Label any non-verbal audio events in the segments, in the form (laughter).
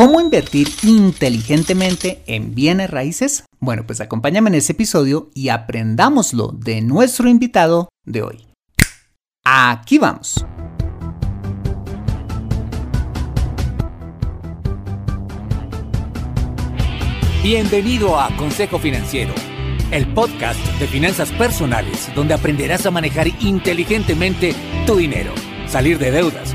¿Cómo invertir inteligentemente en bienes raíces? Bueno, pues acompáñame en este episodio y aprendámoslo de nuestro invitado de hoy. Aquí vamos. Bienvenido a Consejo Financiero, el podcast de finanzas personales donde aprenderás a manejar inteligentemente tu dinero, salir de deudas,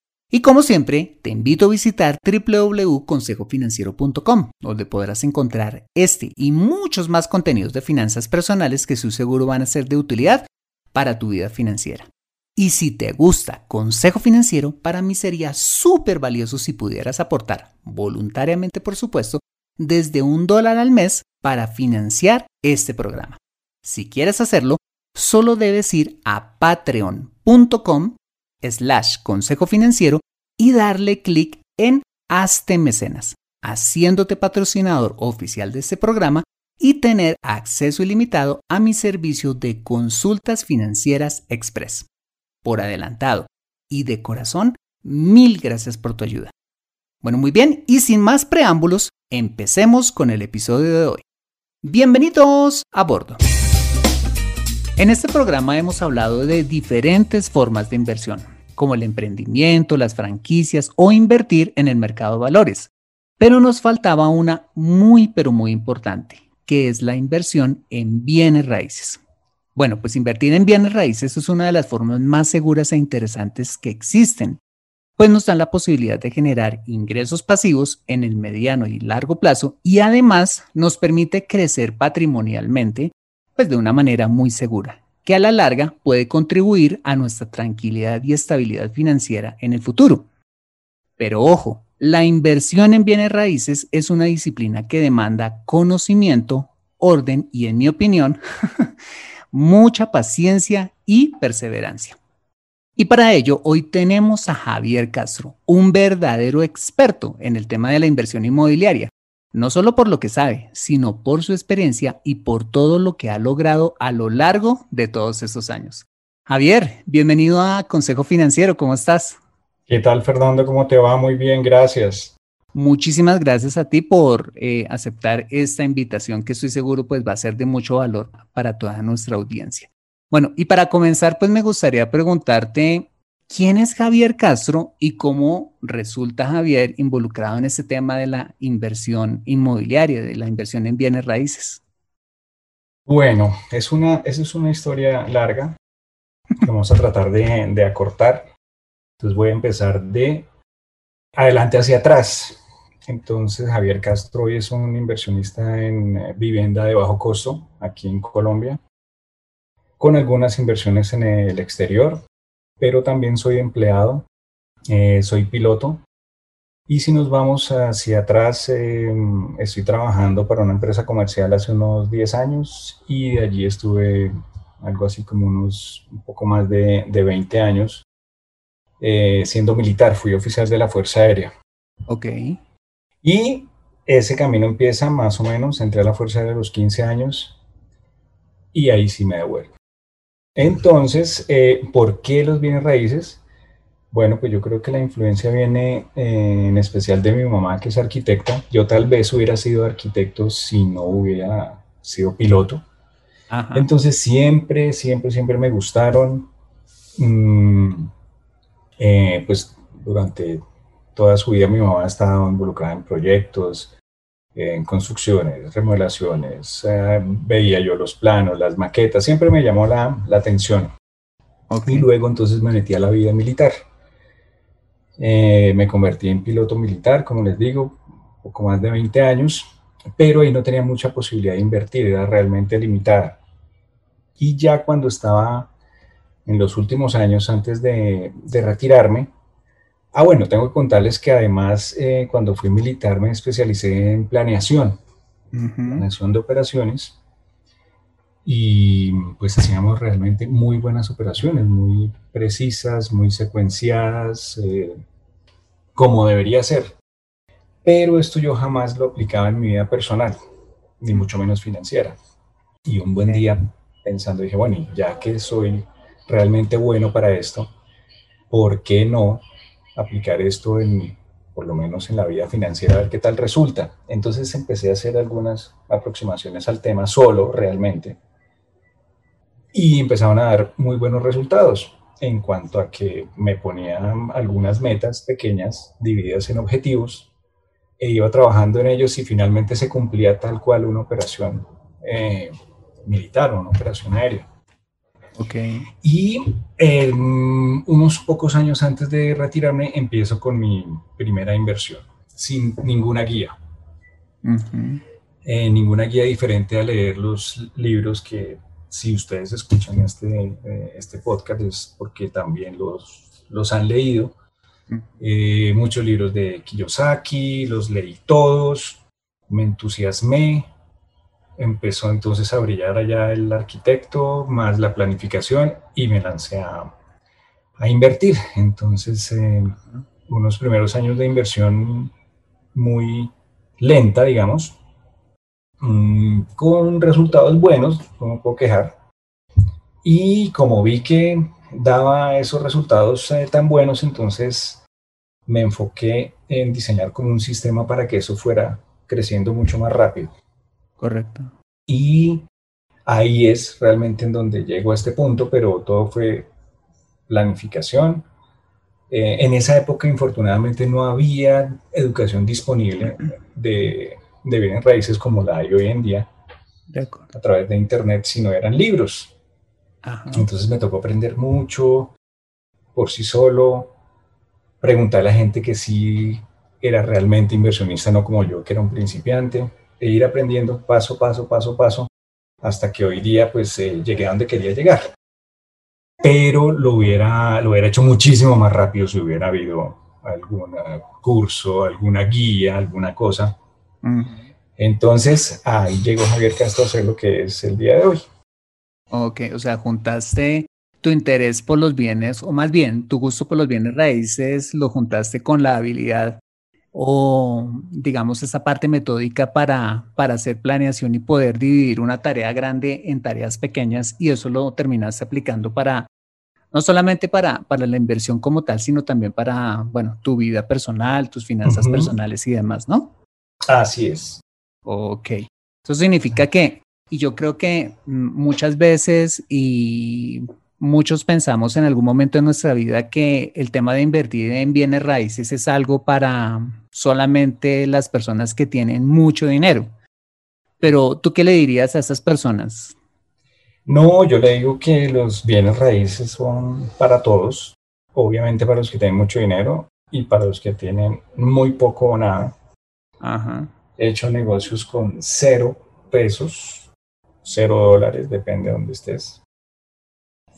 y como siempre, te invito a visitar www.consejofinanciero.com, donde podrás encontrar este y muchos más contenidos de finanzas personales que su seguro van a ser de utilidad para tu vida financiera. Y si te gusta Consejo Financiero, para mí sería súper valioso si pudieras aportar, voluntariamente por supuesto, desde un dólar al mes para financiar este programa. Si quieres hacerlo, solo debes ir a patreon.com slash consejo financiero y darle clic en Hazte Mecenas, haciéndote patrocinador oficial de este programa y tener acceso ilimitado a mi servicio de consultas financieras express. Por adelantado y de corazón, mil gracias por tu ayuda. Bueno, muy bien, y sin más preámbulos, empecemos con el episodio de hoy. Bienvenidos a bordo. En este programa hemos hablado de diferentes formas de inversión, como el emprendimiento, las franquicias o invertir en el mercado de valores. Pero nos faltaba una muy, pero muy importante, que es la inversión en bienes raíces. Bueno, pues invertir en bienes raíces es una de las formas más seguras e interesantes que existen, pues nos dan la posibilidad de generar ingresos pasivos en el mediano y largo plazo y además nos permite crecer patrimonialmente, pues de una manera muy segura que a la larga puede contribuir a nuestra tranquilidad y estabilidad financiera en el futuro. Pero ojo, la inversión en bienes raíces es una disciplina que demanda conocimiento, orden y, en mi opinión, (laughs) mucha paciencia y perseverancia. Y para ello, hoy tenemos a Javier Castro, un verdadero experto en el tema de la inversión inmobiliaria, no solo por lo que sabe, sino por su experiencia y por todo lo que ha logrado a lo largo de todos estos años. Javier, bienvenido a Consejo Financiero, ¿cómo estás? ¿Qué tal, Fernando? ¿Cómo te va? Muy bien, gracias. Muchísimas gracias a ti por eh, aceptar esta invitación que estoy seguro pues va a ser de mucho valor para toda nuestra audiencia. Bueno, y para comenzar pues me gustaría preguntarte ¿Quién es Javier Castro y cómo resulta Javier involucrado en este tema de la inversión inmobiliaria, de la inversión en bienes raíces? Bueno, es una, esa es una historia larga que vamos a tratar de, de acortar. Entonces voy a empezar de adelante hacia atrás. Entonces, Javier Castro hoy es un inversionista en vivienda de bajo costo aquí en Colombia, con algunas inversiones en el exterior, pero también soy empleado, eh, soy piloto. Y si nos vamos hacia atrás, em, estoy trabajando para una empresa comercial hace unos 10 años y de allí estuve algo así como unos un poco más de, de 20 años eh, siendo militar, fui oficial de la Fuerza Aérea. Ok. Y ese camino empieza más o menos, entré a la Fuerza Aérea a los 15 años y ahí sí me devuelvo. Entonces, eh, ¿por qué los bienes raíces? Bueno, pues yo creo que la influencia viene eh, en especial de mi mamá, que es arquitecta. Yo tal vez hubiera sido arquitecto si no hubiera sido piloto. Entonces siempre, siempre, siempre me gustaron. Mm, eh, pues durante toda su vida mi mamá ha estado involucrada en proyectos, en construcciones, remodelaciones, eh, veía yo los planos, las maquetas, siempre me llamó la, la atención. Y luego entonces me metí a la vida militar. Eh, me convertí en piloto militar, como les digo, poco más de 20 años, pero ahí no tenía mucha posibilidad de invertir, era realmente limitada. Y ya cuando estaba en los últimos años antes de, de retirarme, Ah, bueno, tengo que contarles que además eh, cuando fui militar me especialicé en planeación, planeación de operaciones, y pues hacíamos realmente muy buenas operaciones, muy precisas, muy secuenciadas, eh, como debería ser. Pero esto yo jamás lo aplicaba en mi vida personal, ni mucho menos financiera. Y un buen día pensando dije, bueno, ya que soy realmente bueno para esto, ¿por qué no aplicar esto en, por lo menos en la vida financiera, a ver qué tal resulta. Entonces empecé a hacer algunas aproximaciones al tema solo, realmente, y empezaron a dar muy buenos resultados en cuanto a que me ponían algunas metas pequeñas divididas en objetivos e iba trabajando en ellos y finalmente se cumplía tal cual una operación eh, militar, una operación aérea. Y em, unos pocos años antes de retirarme empiezo con mi primera inversión, sin ninguna guía. Eh, ninguna guía diferente a leer los libros que si ustedes escuchan este, eh, este podcast es porque también los, los han leído. Eh, muchos libros de Kiyosaki, los leí todos, me entusiasmé, empezó entonces a brillar allá el arquitecto, más la planificación y me lancé a, a invertir. Entonces, eh, unos primeros años de inversión muy lenta, digamos, mm, con resultados buenos, no me puedo quejar. Y como vi que daba esos resultados eh, tan buenos, entonces me enfoqué en diseñar como un sistema para que eso fuera creciendo mucho más rápido. Correcto. Y ahí es realmente en donde llego a este punto, pero todo fue planificación. Eh, en esa época, infortunadamente, no había educación disponible de, de bienes raíces como la hay hoy en día a través de Internet, sino eran libros. Entonces me tocó aprender mucho por sí solo, preguntar a la gente que sí era realmente inversionista, no como yo, que era un principiante e ir aprendiendo paso, paso, paso, paso, hasta que hoy día pues eh, llegué a donde quería llegar. Pero lo hubiera, lo hubiera hecho muchísimo más rápido si hubiera habido algún curso, alguna guía, alguna cosa. Entonces, ahí llegó Javier Castro a hacer lo que es el día de hoy. Ok, o sea, juntaste tu interés por los bienes, o más bien tu gusto por los bienes raíces, lo juntaste con la habilidad o digamos esa parte metódica para, para hacer planeación y poder dividir una tarea grande en tareas pequeñas y eso lo terminaste aplicando para, no solamente para, para la inversión como tal, sino también para, bueno, tu vida personal, tus finanzas personales y demás, ¿no? Así es. Ok. Eso significa que, y yo creo que muchas veces, y muchos pensamos en algún momento de nuestra vida que el tema de invertir en bienes raíces es algo para solamente las personas que tienen mucho dinero. Pero tú qué le dirías a esas personas? No, yo le digo que los bienes raíces son para todos, obviamente para los que tienen mucho dinero y para los que tienen muy poco o nada. He hecho negocios con cero pesos, cero dólares, depende de dónde estés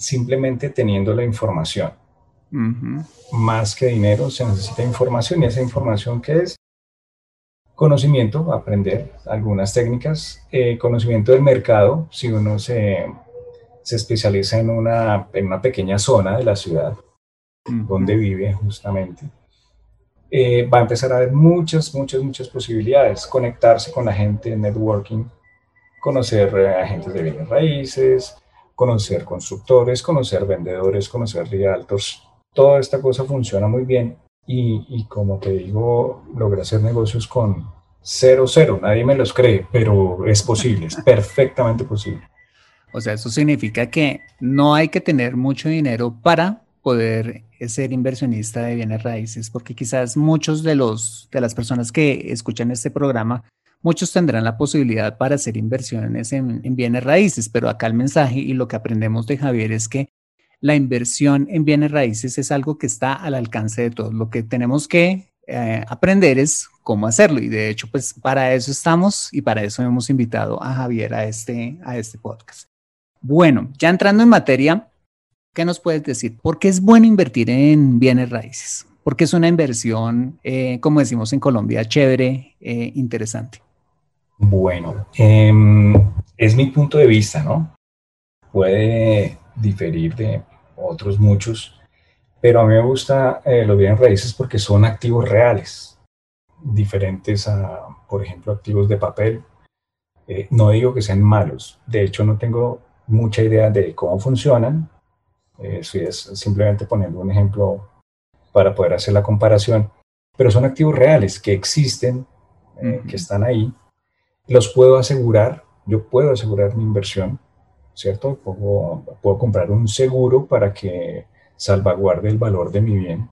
simplemente teniendo la información. Más que dinero, se necesita información y esa información que es conocimiento, aprender algunas técnicas, eh, conocimiento del mercado, si uno se, se especializa en una, en una, pequeña zona de la ciudad donde vive justamente, eh, va a empezar a haber muchas, muchas, muchas posibilidades, conectarse con la gente, networking, conocer eh, agentes de bienes raíces, conocer constructores, conocer vendedores, conocer realtors toda esta cosa funciona muy bien y, y como te digo, logré hacer negocios con cero, cero. Nadie me los cree, pero es posible, es (laughs) perfectamente posible. O sea, eso significa que no hay que tener mucho dinero para poder ser inversionista de bienes raíces, porque quizás muchos de los de las personas que escuchan este programa, muchos tendrán la posibilidad para hacer inversiones en, en bienes raíces, pero acá el mensaje y lo que aprendemos de Javier es que la inversión en bienes raíces es algo que está al alcance de todos. Lo que tenemos que eh, aprender es cómo hacerlo. Y de hecho, pues para eso estamos y para eso hemos invitado a Javier a este, a este podcast. Bueno, ya entrando en materia, ¿qué nos puedes decir? ¿Por qué es bueno invertir en bienes raíces? Porque es una inversión, eh, como decimos en Colombia, chévere, eh, interesante. Bueno, em, es mi punto de vista, ¿no? Puede diferir de otros muchos, pero a mí me gusta eh, los bienes raíces porque son activos reales, diferentes a, por ejemplo, activos de papel. Eh, no digo que sean malos, de hecho no tengo mucha idea de cómo funcionan, eh, estoy simplemente poniendo un ejemplo para poder hacer la comparación, pero son activos reales que existen, que están ahí, los puedo asegurar, yo puedo asegurar mi inversión, ¿cierto? puedo comprar un seguro para que salvaguarde el valor de mi bien,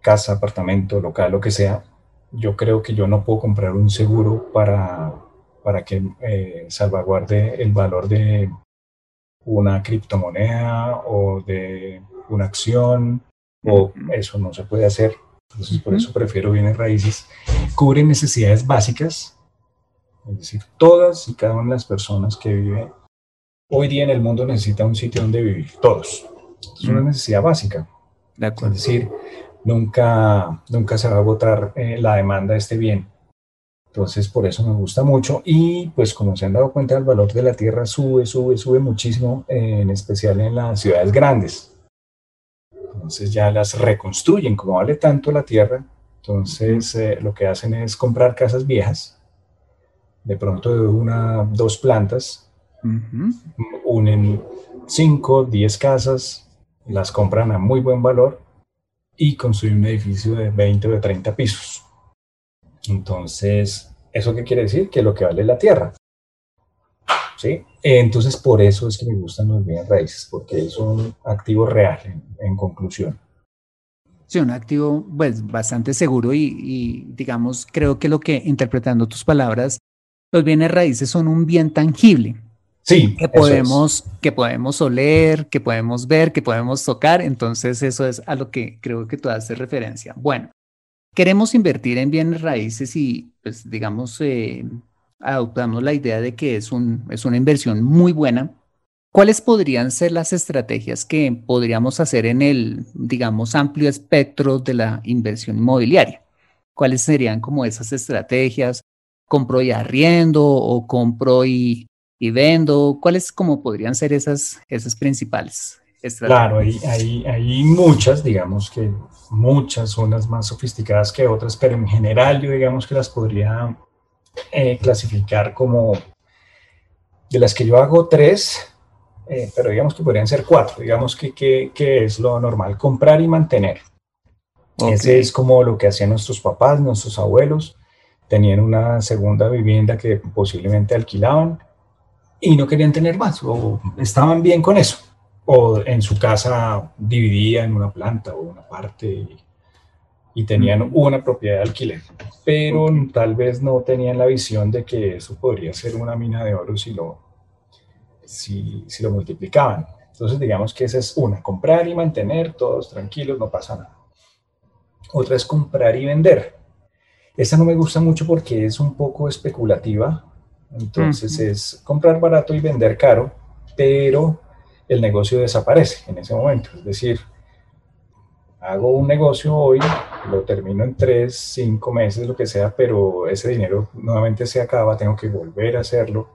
casa, apartamento, local, lo que sea, yo creo que yo no puedo comprar un seguro para, para que eh, salvaguarde el valor de una criptomoneda o de una acción, o eso no se puede hacer. Entonces, por eso prefiero bienes raíces. Cubren necesidades básicas, es decir, todas y cada una de las personas que viven hoy día en el mundo necesitan un sitio donde vivir, todos. Es una necesidad básica. Es decir, nunca, nunca se va a agotar eh, la demanda de este bien. Entonces, por eso me gusta mucho. Y pues como se han dado cuenta, el valor de la tierra sube, sube, sube muchísimo, eh, en especial en las ciudades grandes. Entonces ya las reconstruyen, como vale tanto la tierra. Entonces eh, lo que hacen es comprar casas viejas, de pronto de una, dos plantas, unen cinco, diez casas, las compran a muy buen valor y construyen un edificio de 20 o de 30 pisos. Entonces, ¿eso qué quiere decir? Que lo que vale es la tierra. ¿Sí? Entonces, por eso es que me gustan los bienes raíces, porque es un activo real, en, conclusión. Sí, un activo pues, bastante seguro y, y, digamos, creo que lo que, interpretando tus palabras, los bienes raíces son un bien tangible. Sí, que podemos, que podemos oler, que podemos ver, que podemos tocar. Entonces, eso es a lo que creo que tú haces referencia. Bueno, queremos invertir en bienes raíces y, pues, digamos, eh, adoptamos la idea de que es, un, es una inversión muy buena. ¿Cuáles podrían ser las estrategias que podríamos hacer en el, digamos, amplio espectro de la inversión inmobiliaria? ¿Cuáles serían como esas estrategias? ¿Compro y arriendo o compro y y vendo? ¿Cuáles como podrían ser esas, esas principales estrategias? Claro, hay, hay, hay, muchas, digamos que muchas, unas más sofisticadas que otras, pero en general yo digamos que las podría eh, clasificar como, de las que yo hago tres, eh, pero digamos que podrían ser cuatro, digamos que, que, que es lo normal, comprar y mantener. Ese es como lo que hacían nuestros papás, nuestros abuelos, tenían una segunda vivienda que posiblemente alquilaban y no querían tener más, o estaban bien con eso, o en su casa dividían una planta o una parte y, tenían una propiedad de alquiler, pero tal vez no tenían la visión de que eso podría ser una mina de oro si lo, si, si lo multiplicaban. Entonces digamos que esa es una, comprar y mantener, todos tranquilos, no pasa nada. Otra es comprar y vender. Esa no me gusta mucho porque es un poco especulativa, entonces es comprar barato y vender caro, pero el negocio desaparece en ese momento. Es decir, hago un negocio hoy, lo termino en tres, cinco meses, lo que sea, pero ese dinero nuevamente se acaba, tengo que volver a hacerlo.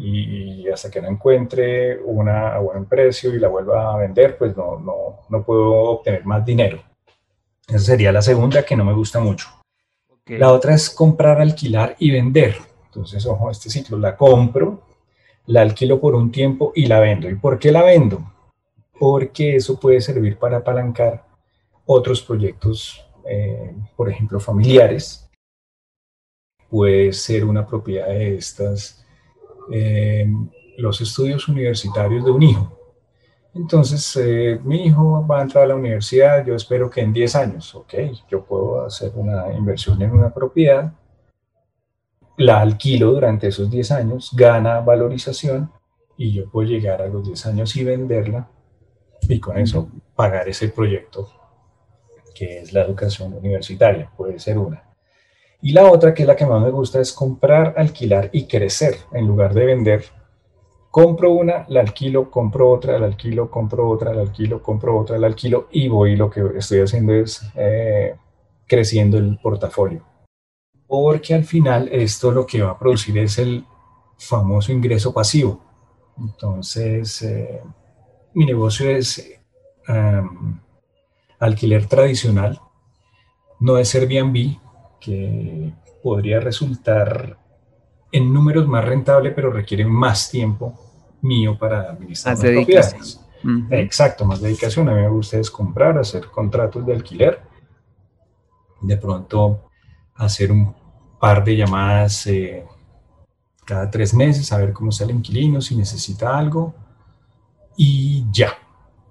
y, hasta que no encuentre una a buen precio y la vuelva a vender, pues no, no, no puedo obtener más dinero. Esa sería la segunda que no me gusta mucho. La otra es comprar, alquilar y vender. Entonces, ojo, este ciclo la compro, la alquilo por un tiempo y la vendo. ¿Y por qué la vendo? porque eso puede servir para apalancar otros proyectos, eh, por ejemplo, familiares. Puede ser una propiedad de estas, eh, los estudios universitarios de un hijo. Entonces, eh, mi hijo va a entrar a la universidad, yo espero que en 10 años, ok, yo puedo hacer una inversión en una propiedad, la alquilo durante esos 10 años, gana valorización y yo puedo llegar a los 10 años y venderla y con eso pagar ese proyecto que es la educación universitaria, puede ser una. Y la otra, que es la que más me gusta, es comprar, alquilar y crecer en lugar de vender compro una, la alquilo, compro otra, la alquilo, compro otra, la alquilo, compro otra, la alquilo y voy lo que estoy haciendo es eh, creciendo el portafolio. Porque al final esto lo que va a producir es el famoso ingreso pasivo. Entonces, eh, mi negocio es em, alquiler tradicional, no es Airbnb, que podría resultar en números más rentable, pero requiere más tiempo mío para administrar más propiedades. Exacto, más dedicación. A mí me gusta es comprar, hacer contratos de alquiler, de pronto hacer un par de llamadas eh, cada tres meses, a ver cómo está el inquilino, si necesita algo, y ya.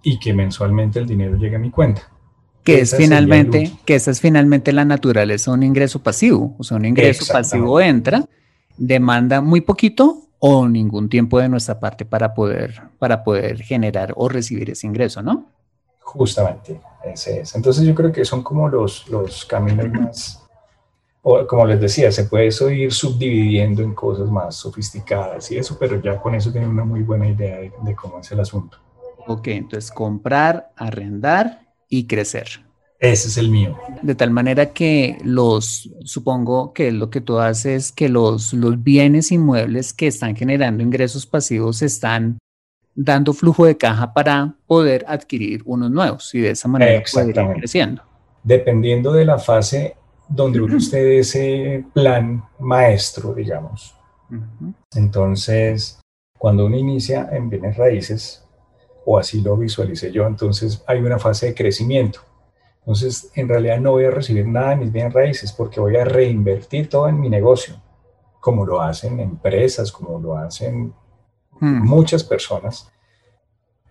Y que mensualmente el dinero llegue a mi cuenta. Que es finalmente, que esa es finalmente la naturaleza, un ingreso pasivo. O sea, un ingreso pasivo entra demanda muy poquito o ningún tiempo de nuestra parte para poder, para poder generar o recibir ese ingreso, ¿no? Justamente, ese es. Entonces yo creo que son como los, los caminos más, o como les decía, se puede eso ir subdividiendo en cosas más sofisticadas y eso, pero ya con eso tienen una muy buena idea de, de cómo es el asunto. Ok, entonces comprar, arrendar y crecer. Ese es el mío. De tal manera que los, supongo que lo que tú haces, que los, los bienes inmuebles que están generando ingresos pasivos están dando flujo de caja para poder adquirir unos nuevos y de esa manera poder ir creciendo. Dependiendo de la fase donde uno esté ese plan maestro, digamos. Entonces, cuando uno inicia en bienes raíces, o así lo visualicé yo, entonces hay una fase de crecimiento entonces, en realidad no voy a recibir nada de mis bienes raíces porque voy a reinvertir todo en mi negocio, como lo hacen empresas, como lo hacen hmm. muchas personas.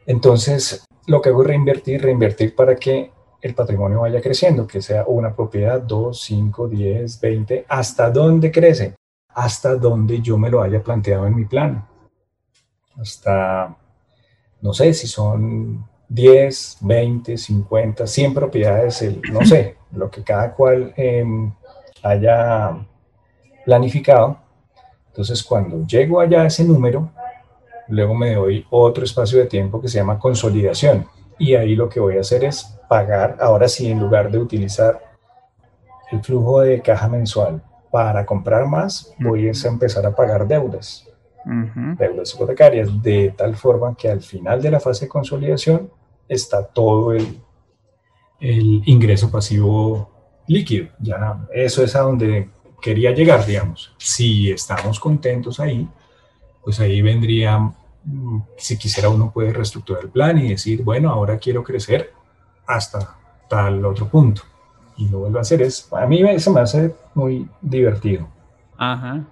Entonces, lo que hago es reinvertir, reinvertir para que el patrimonio vaya creciendo, que sea una propiedad, dos, cinco, diez, veinte, hasta dónde crece, hasta donde yo me lo haya planteado en mi plan. Hasta, no sé si son 10, 20, 50, 100 propiedades, no sé, lo que cada cual em, haya planificado. Entonces, cuando llego allá a ese número, luego me doy otro espacio de tiempo que se llama consolidación. Y ahí lo que voy a hacer es pagar, ahora sí, en lugar de utilizar el flujo de caja mensual para comprar más, voy a empezar a pagar deudas, deudas hipotecarias, de tal forma que al final de la fase de consolidación está todo el, el ingreso pasivo líquido. Ya eso es a donde quería llegar, digamos. Si estamos contentos ahí, pues ahí vendría, mm, si quisiera uno puede reestructurar el plan y decir, bueno, ahora quiero crecer hasta tal otro punto. Y lo vuelvo a hacer. Es, a mí eso me hace muy divertido. Ajá.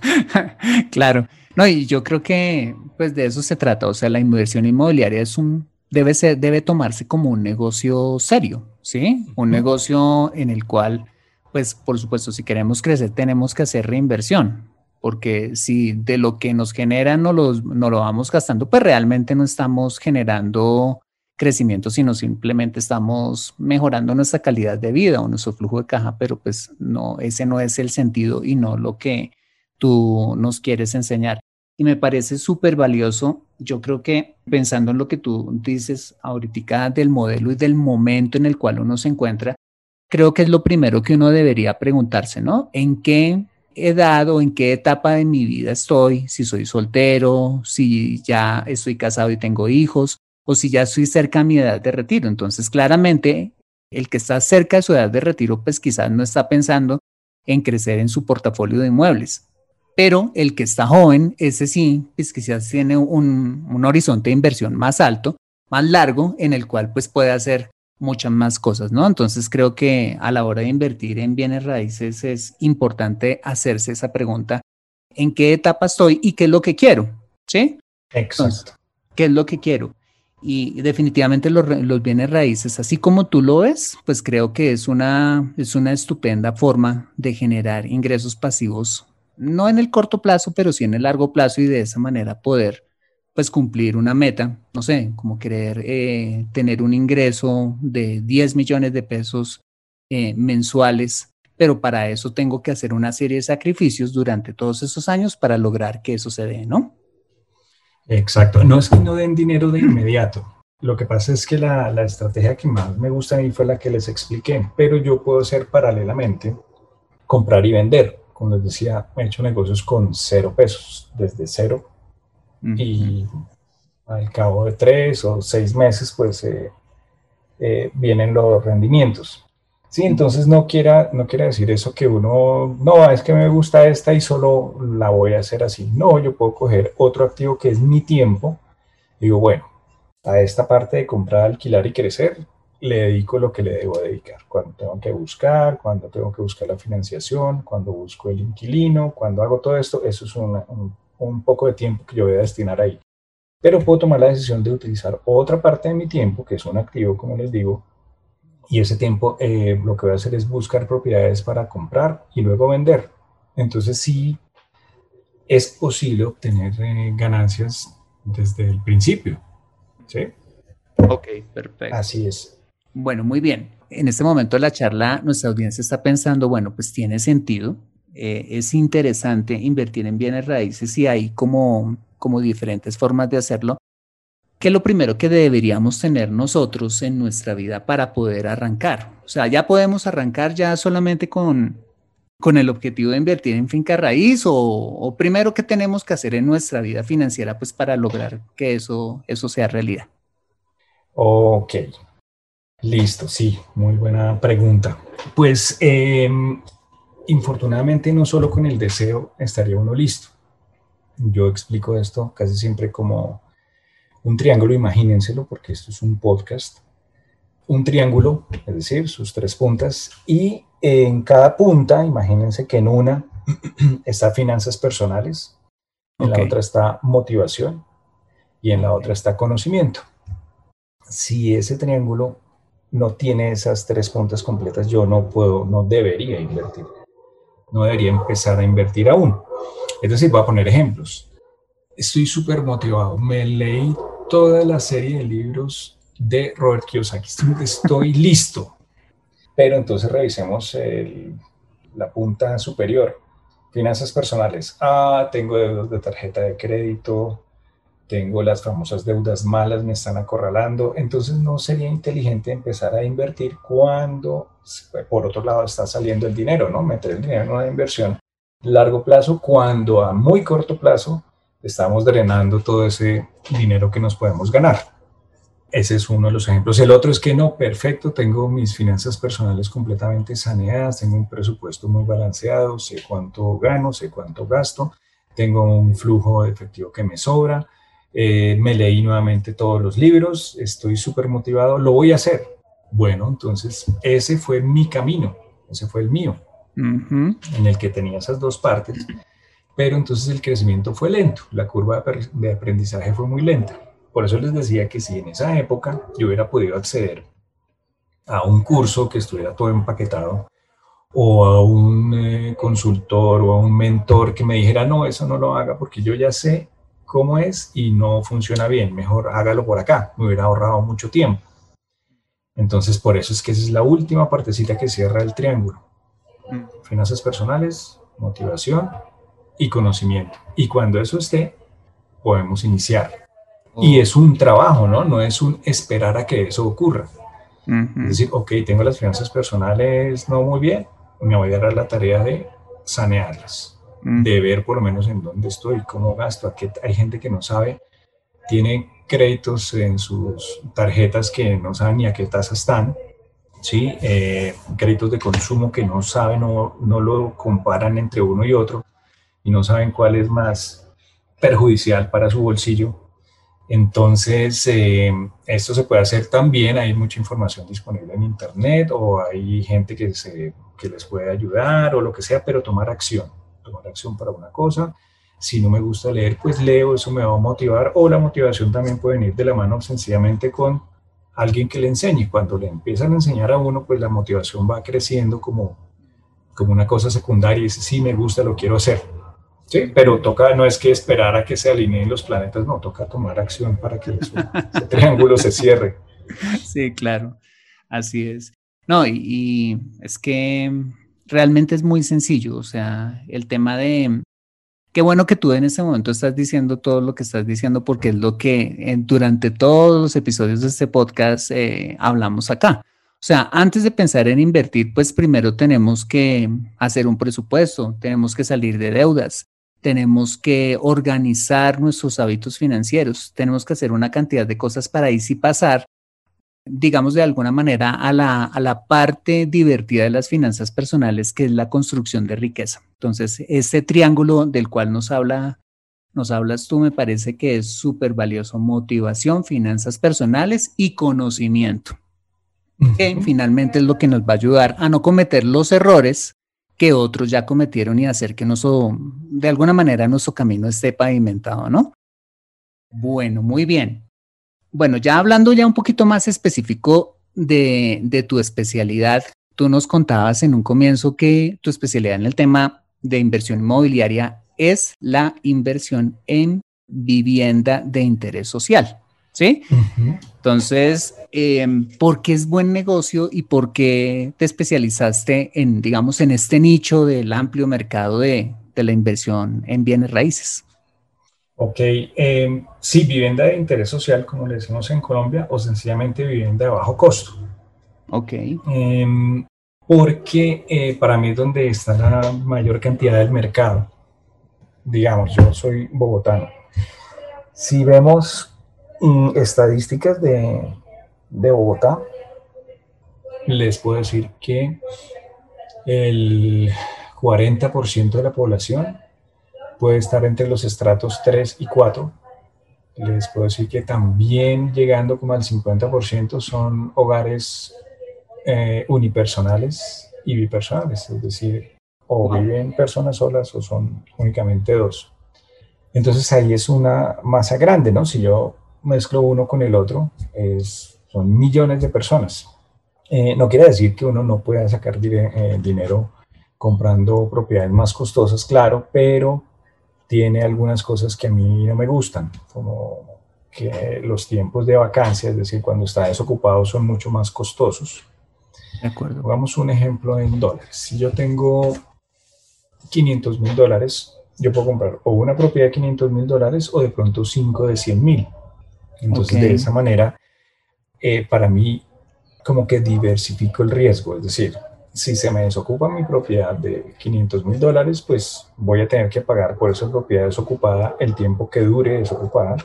(laughs) claro. No, y yo creo que pues de eso se trata. O sea, la inversión inmobiliaria es un debe, ser, debe tomarse como un negocio serio, ¿sí? Un negocio en el cual, pues, por supuesto, si queremos crecer, tenemos que hacer reinversión, porque si de lo que nos genera no, los, no lo vamos gastando, pues realmente no estamos generando crecimiento, sino simplemente estamos mejorando nuestra calidad de vida o nuestro flujo de caja, pero pues no, ese no es el sentido y no lo que tú nos quieres enseñar y me parece súper valioso. Yo creo que pensando en lo que tú dices ahorita del modelo y del momento en el cual uno se encuentra, creo que es lo primero que uno debería preguntarse, ¿no? ¿En qué edad o en qué etapa de mi vida estoy? Si soy soltero, si ya estoy casado y tengo hijos, o si ya estoy cerca de mi edad de retiro. Entonces, claramente, el que está cerca de su edad de retiro, pues quizás no está pensando en crecer en su portafolio de inmuebles pero el que está joven, ese sí, pues quizás tiene un, un horizonte de inversión más alto más largo en el cual pues puede hacer muchas más cosas, ¿no? Entonces creo que a la hora de invertir en bienes raíces es importante hacerse esa pregunta, ¿en qué etapa estoy y qué es lo que quiero? ¿Sí? Exacto. ¿Qué es lo que quiero? Y definitivamente los, los, bienes raíces, así como tú lo ves, pues creo que es una, es una estupenda forma de generar ingresos pasivos, no en el corto plazo, pero sí en el largo plazo y de esa manera poder pues cumplir una meta, no sé, como querer eh, tener un ingreso de 10 millones de pesos eh, mensuales, pero para eso tengo que hacer una serie de sacrificios durante todos esos años para lograr que eso se dé, ¿no? Exacto, no es que no den dinero de inmediato. Lo que pasa es que la, la estrategia que más me gusta a mí fue la que les expliqué, pero yo puedo hacer paralelamente comprar y vender. Como les decía, he hecho negocios con cero pesos, desde cero y al cabo de tres o seis meses, pues eh, eh, vienen los rendimientos. Sí, entonces no quiera, no quiere decir eso que uno, no, es que me gusta esta y solo la voy a hacer así. No, yo puedo coger otro activo que es mi tiempo. Digo, bueno, a esta parte de comprar, alquilar y crecer, le dedico lo que le debo dedicar. Cuando tengo que buscar, cuando tengo que buscar la financiación, cuando busco el inquilino, cuando hago todo esto, eso es un un poco de tiempo que yo voy a destinar ahí. Pero puedo tomar la decisión de utilizar otra parte de mi tiempo, que es un activo, como les digo, y ese tiempo eh, lo que voy a hacer es buscar propiedades para comprar y luego vender. Entonces sí es posible obtener eh, ganancias desde el principio. ¿Sí? Ok, perfecto. Así es. Bueno, muy bien. En este momento de la charla, nuestra audiencia está pensando, bueno, pues tiene sentido eh, es interesante invertir en bienes raíces y hay como, como diferentes formas de hacerlo. ¿Qué es lo primero que deberíamos tener nosotros en nuestra vida para poder arrancar? O sea, ya podemos arrancar ya solamente con, con el objetivo de invertir en finca raíz o, primero qué tenemos que hacer en nuestra vida financiera pues para lograr que eso, eso sea realidad. Ok, listo, sí, muy buena pregunta. Pues eh, infortunadamente no solo con el deseo estaría uno listo. Yo explico esto casi siempre como un triángulo, imagínenselo, porque esto es un podcast. Un triángulo, es decir, sus tres puntas, y en cada punta, imagínense que en una (clears throat) está finanzas personales, en la otra está motivación y en la otra está conocimiento. Si ese triángulo no tiene esas tres puntas completas, yo no puedo, no debería invertir no debería empezar a invertir aún. Es decir, voy a poner ejemplos. Estoy súper motivado. Me leí toda la serie de libros de Robert Kiyosaki. Estoy listo. Pero entonces revisemos la punta superior. Finanzas personales. Ah, tengo deudas de tarjeta de crédito, tengo las famosas deudas malas, me están acorralando, entonces no sería inteligente empezar a invertir cuando, por otro lado, está saliendo el dinero, ¿no? Meter el dinero en una inversión largo plazo cuando a muy corto plazo estamos drenando todo ese dinero que nos podemos ganar. Ese es uno de los ejemplos. El otro es que no, perfecto, tengo mis finanzas personales completamente saneadas, tengo un presupuesto muy balanceado, sé cuánto gano, sé cuánto gasto, tengo un flujo de efectivo que me sobra, eh, me leí nuevamente todos los libros, estoy súper motivado, lo voy a hacer. Bueno, entonces ese fue mi camino, ese fue el mío, en el que tenía esas dos partes, pero entonces el crecimiento fue lento, la curva de aprendizaje fue muy lenta. Por eso les decía que si en esa época yo hubiera podido acceder a un curso que estuviera todo empaquetado, o a un eh, consultor o a un mentor que me dijera, no, eso no lo haga porque yo ya sé cómo es y no funciona bien, mejor hágalo por acá, me hubiera ahorrado mucho tiempo. Entonces, por eso es que esa es la última partecita que cierra el triángulo. Mm. Finanzas personales, motivación y conocimiento. Y cuando eso esté, podemos iniciar. Y oh. es un trabajo, ¿no? No es un esperar a que eso ocurra. Es decir, ok, tengo las finanzas personales no muy bien, me voy a dar la tarea de sanearlas de ver por lo menos en dónde estoy, cómo gasto. Aquí hay gente que no sabe, tiene créditos en sus tarjetas que no saben ni a qué tasa están, ¿sí? Eh, créditos de consumo que no saben o no lo comparan entre uno y otro y no saben cuál es más perjudicial para su bolsillo. Entonces, eh, esto se puede hacer también, hay mucha información disponible en Internet o hay gente que, se, que les puede ayudar o lo que sea, pero tomar acción, tomar acción para una cosa. Si no me gusta leer, pues leo, eso me va a motivar o la motivación también puede venir de la mano sencillamente con alguien que le enseñe. Cuando le empiezan a enseñar a uno, pues la motivación va creciendo como, como una cosa secundaria y dice, sí, me gusta, lo quiero hacer Sí, pero toca, no es que esperar a que se alineen los planetas, no, toca tomar acción para que (laughs) ese triángulo se cierre. Sí, claro, así es. No, y, es que realmente es muy sencillo, o sea, el tema de, qué bueno que tú en este momento estás diciendo todo lo que estás diciendo porque es lo que durante todos los episodios de este podcast eh, hablamos acá. O sea, antes de pensar en invertir, pues primero tenemos que hacer un presupuesto, tenemos que salir de deudas, tenemos que organizar nuestros hábitos financieros, tenemos que hacer una cantidad de cosas para ahí sí pasar, digamos de alguna manera, a la, a la parte divertida de las finanzas personales, que es la construcción de riqueza. Entonces, este triángulo del cual nos habla nos hablas tú, me parece que es súper valioso. Motivación, finanzas personales y conocimiento. Que finalmente es lo que nos va a ayudar a no cometer los errores que otros ya cometieron y hacer que nuestro, de alguna manera nuestro camino esté pavimentado, ¿no? Bueno, muy bien. Bueno, ya hablando ya un poquito más específico de, de tu especialidad, tú nos contabas en un comienzo que tu especialidad en el tema de inversión inmobiliaria es la inversión en vivienda de interés social. ¿sí? Entonces, em, ¿por qué es buen negocio y por qué te especializaste en, digamos, en este nicho del amplio mercado de, la inversión en bienes raíces? Ok, eh, sí, vivienda de interés social, como le decimos en Colombia, o sencillamente vivienda de bajo costo. Ok. Em, porque eh, para mí es donde está la mayor cantidad del mercado. Digamos, yo soy bogotano. Si vemos estadísticas de, de Bogotá, les puedo decir que el 40% de la población puede estar entre los estratos 3 y 4. Les puedo decir que también llegando como al 50% son hogares eh, unipersonales y bipersonales, es decir, o viven personas solas o son únicamente dos. Entonces ahí es una masa grande, ¿no? Si yo mezclo uno con el otro, es, son millones de personas. Eh, no quiere decir que uno no pueda sacar eh, dinero comprando propiedades más costosas, claro, pero tiene algunas cosas que a mí no me gustan, como que los tiempos de vacancia, es decir, cuando está desocupado, son mucho más costosos. De acuerdo. Hagamos un ejemplo en dólares. Si yo tengo 500 mil dólares, yo puedo comprar o una propiedad de 500 mil dólares o de pronto 5 de 100 mil. Entonces, de esa manera, eh, para mí, como que diversifico el riesgo. Es decir, si se me desocupa mi propiedad de 500 mil dólares, pues voy a tener que pagar por esa propiedad desocupada el tiempo que dure desocupada.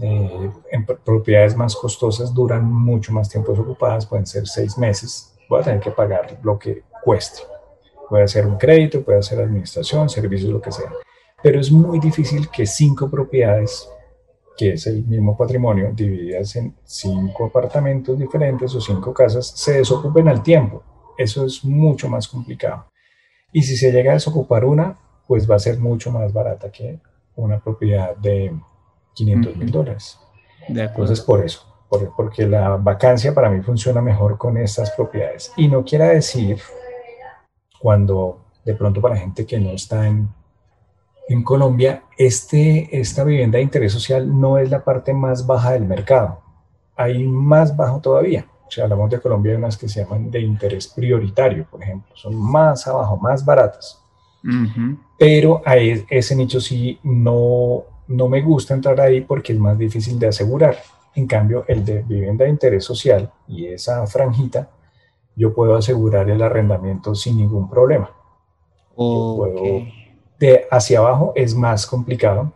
Eh, en propiedades más costosas duran mucho más tiempo desocupadas, pueden ser seis meses. Voy a tener que pagar lo que cueste. Puede ser un crédito, puede ser administración, servicios, lo que sea. Pero es muy difícil que cinco propiedades que es el mismo patrimonio, divididas en cinco apartamentos diferentes o cinco casas, se desocupen al tiempo. Eso es mucho más complicado. Y si se llega a desocupar una, pues va a ser mucho más barata que una propiedad de 500 mil dólares. Entonces, por eso, porque la vacancia para mí funciona mejor con estas propiedades. Y no quiera decir cuando de pronto para gente que no está en en Colombia, este, esta vivienda de interés social no es la parte más baja del mercado. Hay más bajo todavía. O sea, hablamos de Colombia, hay unas que se llaman de interés prioritario, por ejemplo. Son más abajo, más baratas. Pero a ese nicho sí no, no me gusta entrar ahí porque es más difícil de asegurar. En cambio, el de vivienda de interés social y esa franjita, yo puedo asegurar el arrendamiento sin ningún problema. Okay de hacia abajo es más complicado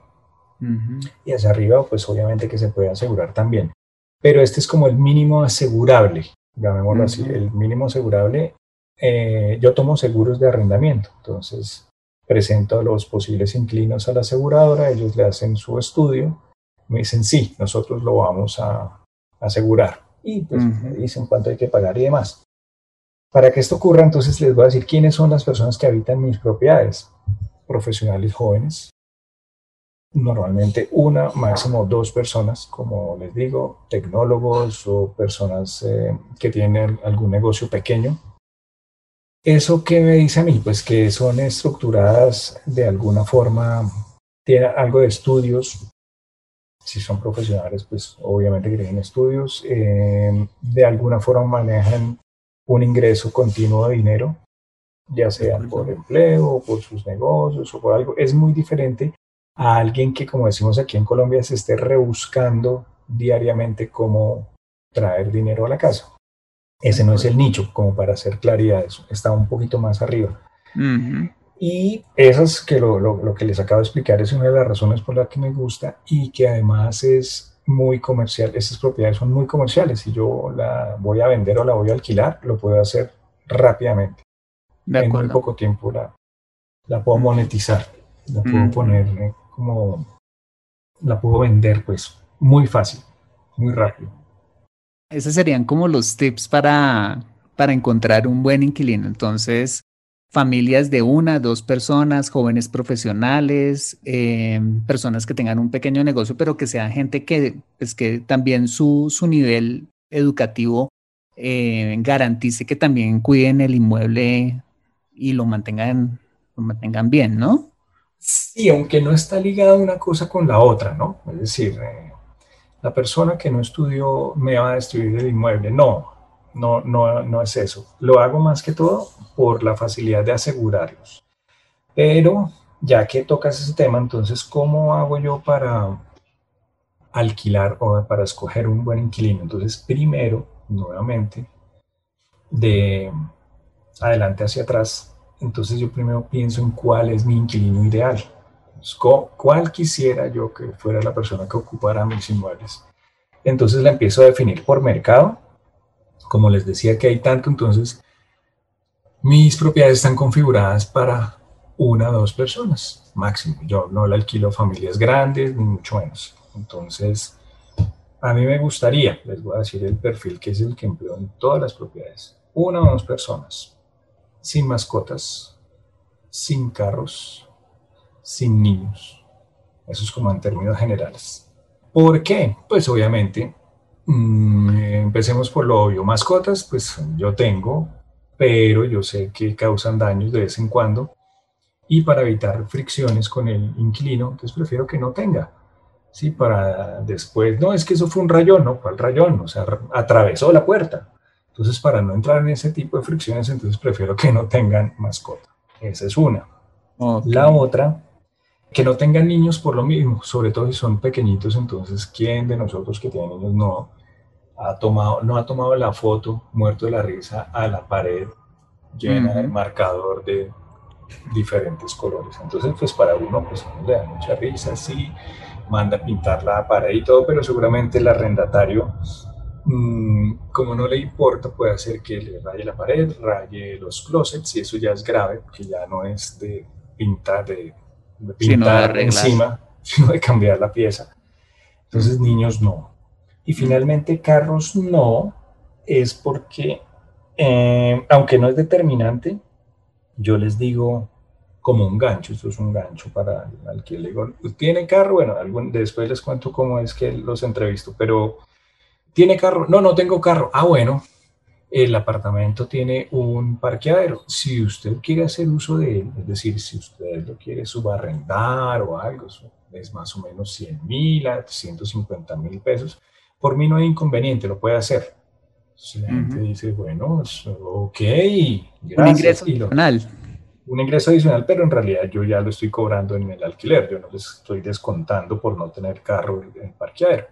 y hacia arriba pues obviamente que se puede asegurar también. Pero este es como el mínimo asegurable, llamémoslo así, el mínimo asegurable. Eh, yo tomo seguros de arrendamiento, entonces presento los posibles inclinos a la aseguradora, ellos le hacen su estudio, Me dicen, sí, nosotros lo vamos a asegurar. Y pues me dicen cuánto hay que pagar y demás. Para que esto ocurra, entonces les voy a decir quiénes son las personas que habitan mis propiedades. Profesionales jóvenes, normalmente una, máximo dos personas, como les digo, tecnólogos o personas eh, que tienen algún negocio pequeño. ¿Eso qué me dice a mí? Pues que son estructuradas de alguna forma, tienen algo de estudios. Si son profesionales, pues obviamente tienen estudios. Eh, de alguna forma manejan un ingreso continuo de dinero, ya sea por empleo por sus negocios o por algo. Es muy diferente a alguien que, como decimos aquí en Colombia, se esté rebuscando diariamente cómo traer dinero a la casa. Ese no es el nicho, como para hacer claridad, eso está un poquito más arriba. Y esas que lo, lo, que les acabo de explicar es una de las razones por las que me gusta y que además es muy comercial. Esas propiedades son muy comerciales. Si yo la voy a vender o la voy a alquilar, lo puedo hacer rápidamente. En muy poco tiempo la, la puedo monetizar, la puedo poner como la puedo vender pues muy fácil, muy rápido. Esos serían como los tips para, para encontrar un buen inquilino. Entonces, familias de una, dos personas, jóvenes profesionales, em, personas que tengan un pequeño negocio, pero que sean gente que, pues, que también su, su nivel educativo eh, garantice que también cuiden el inmueble y lo mantengan, lo mantengan bien, ¿no? Sí, aunque no está ligada una cosa con la otra, ¿no? Es decir, eh, la persona que no estudió me va a destruir el inmueble. No, no, no, no es eso. Lo hago más que todo por la facilidad de asegurarlos. Pero ya que tocas ese tema, entonces, ¿cómo hago yo para alquilar o para escoger un buen inquilino? Entonces, primero, nuevamente, de adelante hacia atrás, entonces yo primero pienso en cuál es mi inquilino ideal. ¿Cuál quisiera yo que fuera la persona que ocupara mis inmuebles? Entonces la empiezo a definir por mercado. Como les decía que hay tanto, entonces mis propiedades están configuradas para una o dos personas máximo. Yo no la alquilo a familias grandes, ni mucho menos. Entonces, a mí me gustaría, les voy a decir el perfil que es el que empleo en todas las propiedades. Una o dos personas sin mascotas, sin carros, sin niños. Eso es como en términos generales. ¿Por qué? Pues obviamente, mm, empecemos por lo obvio. Mascotas, pues yo tengo, pero yo sé que causan daños de vez en cuando. Y para evitar fricciones con el inquilino, entonces prefiero que no tenga. Sí, para después, no, es que eso fue un rayón, ¿no? ¿Cuál rayón? O sea, atravesó la puerta. Entonces, para no entrar en ese tipo de fricciones, entonces prefiero que no tengan mascota. Esa es una. La otra, que no tengan niños por lo mismo, sobre todo si son pequeñitos, entonces, ¿quién de nosotros que tiene niños no ha tomado, no ha tomado la foto muerto de la risa a la pared llena de marcador de diferentes colores? Entonces, pues para uno, pues le da mucha risa, sí, manda a pintar la pared y todo, pero seguramente el arrendatario Mm, como no le importa, puede hacer que le raye la pared, raye los closets, y eso ya es grave, porque ya no es de pintar, de, pintar encima, (laughs) sino de cambiar la pieza. Entonces, niños no. Y finalmente, carros no, es porque, eh, aunque no es determinante, yo les digo como un gancho, esto es un gancho para el que le digo, ¿tiene carro? Bueno, después les cuento cómo es que los entrevisto, pero ¿Tiene carro? No, no tengo carro. Ah, bueno, el apartamento tiene un parqueadero. Si usted quiere hacer uso de él, es decir, si usted lo quiere subarrendar o algo, es más o menos 100 mil a 150 mil pesos, por mí no hay inconveniente, lo puede hacer. Si la gente dice, bueno, ok, gracias. Un ingreso adicional. Un ingreso adicional, pero en realidad yo ya lo estoy cobrando en el alquiler, yo no les estoy descontando por no tener carro en el parqueadero.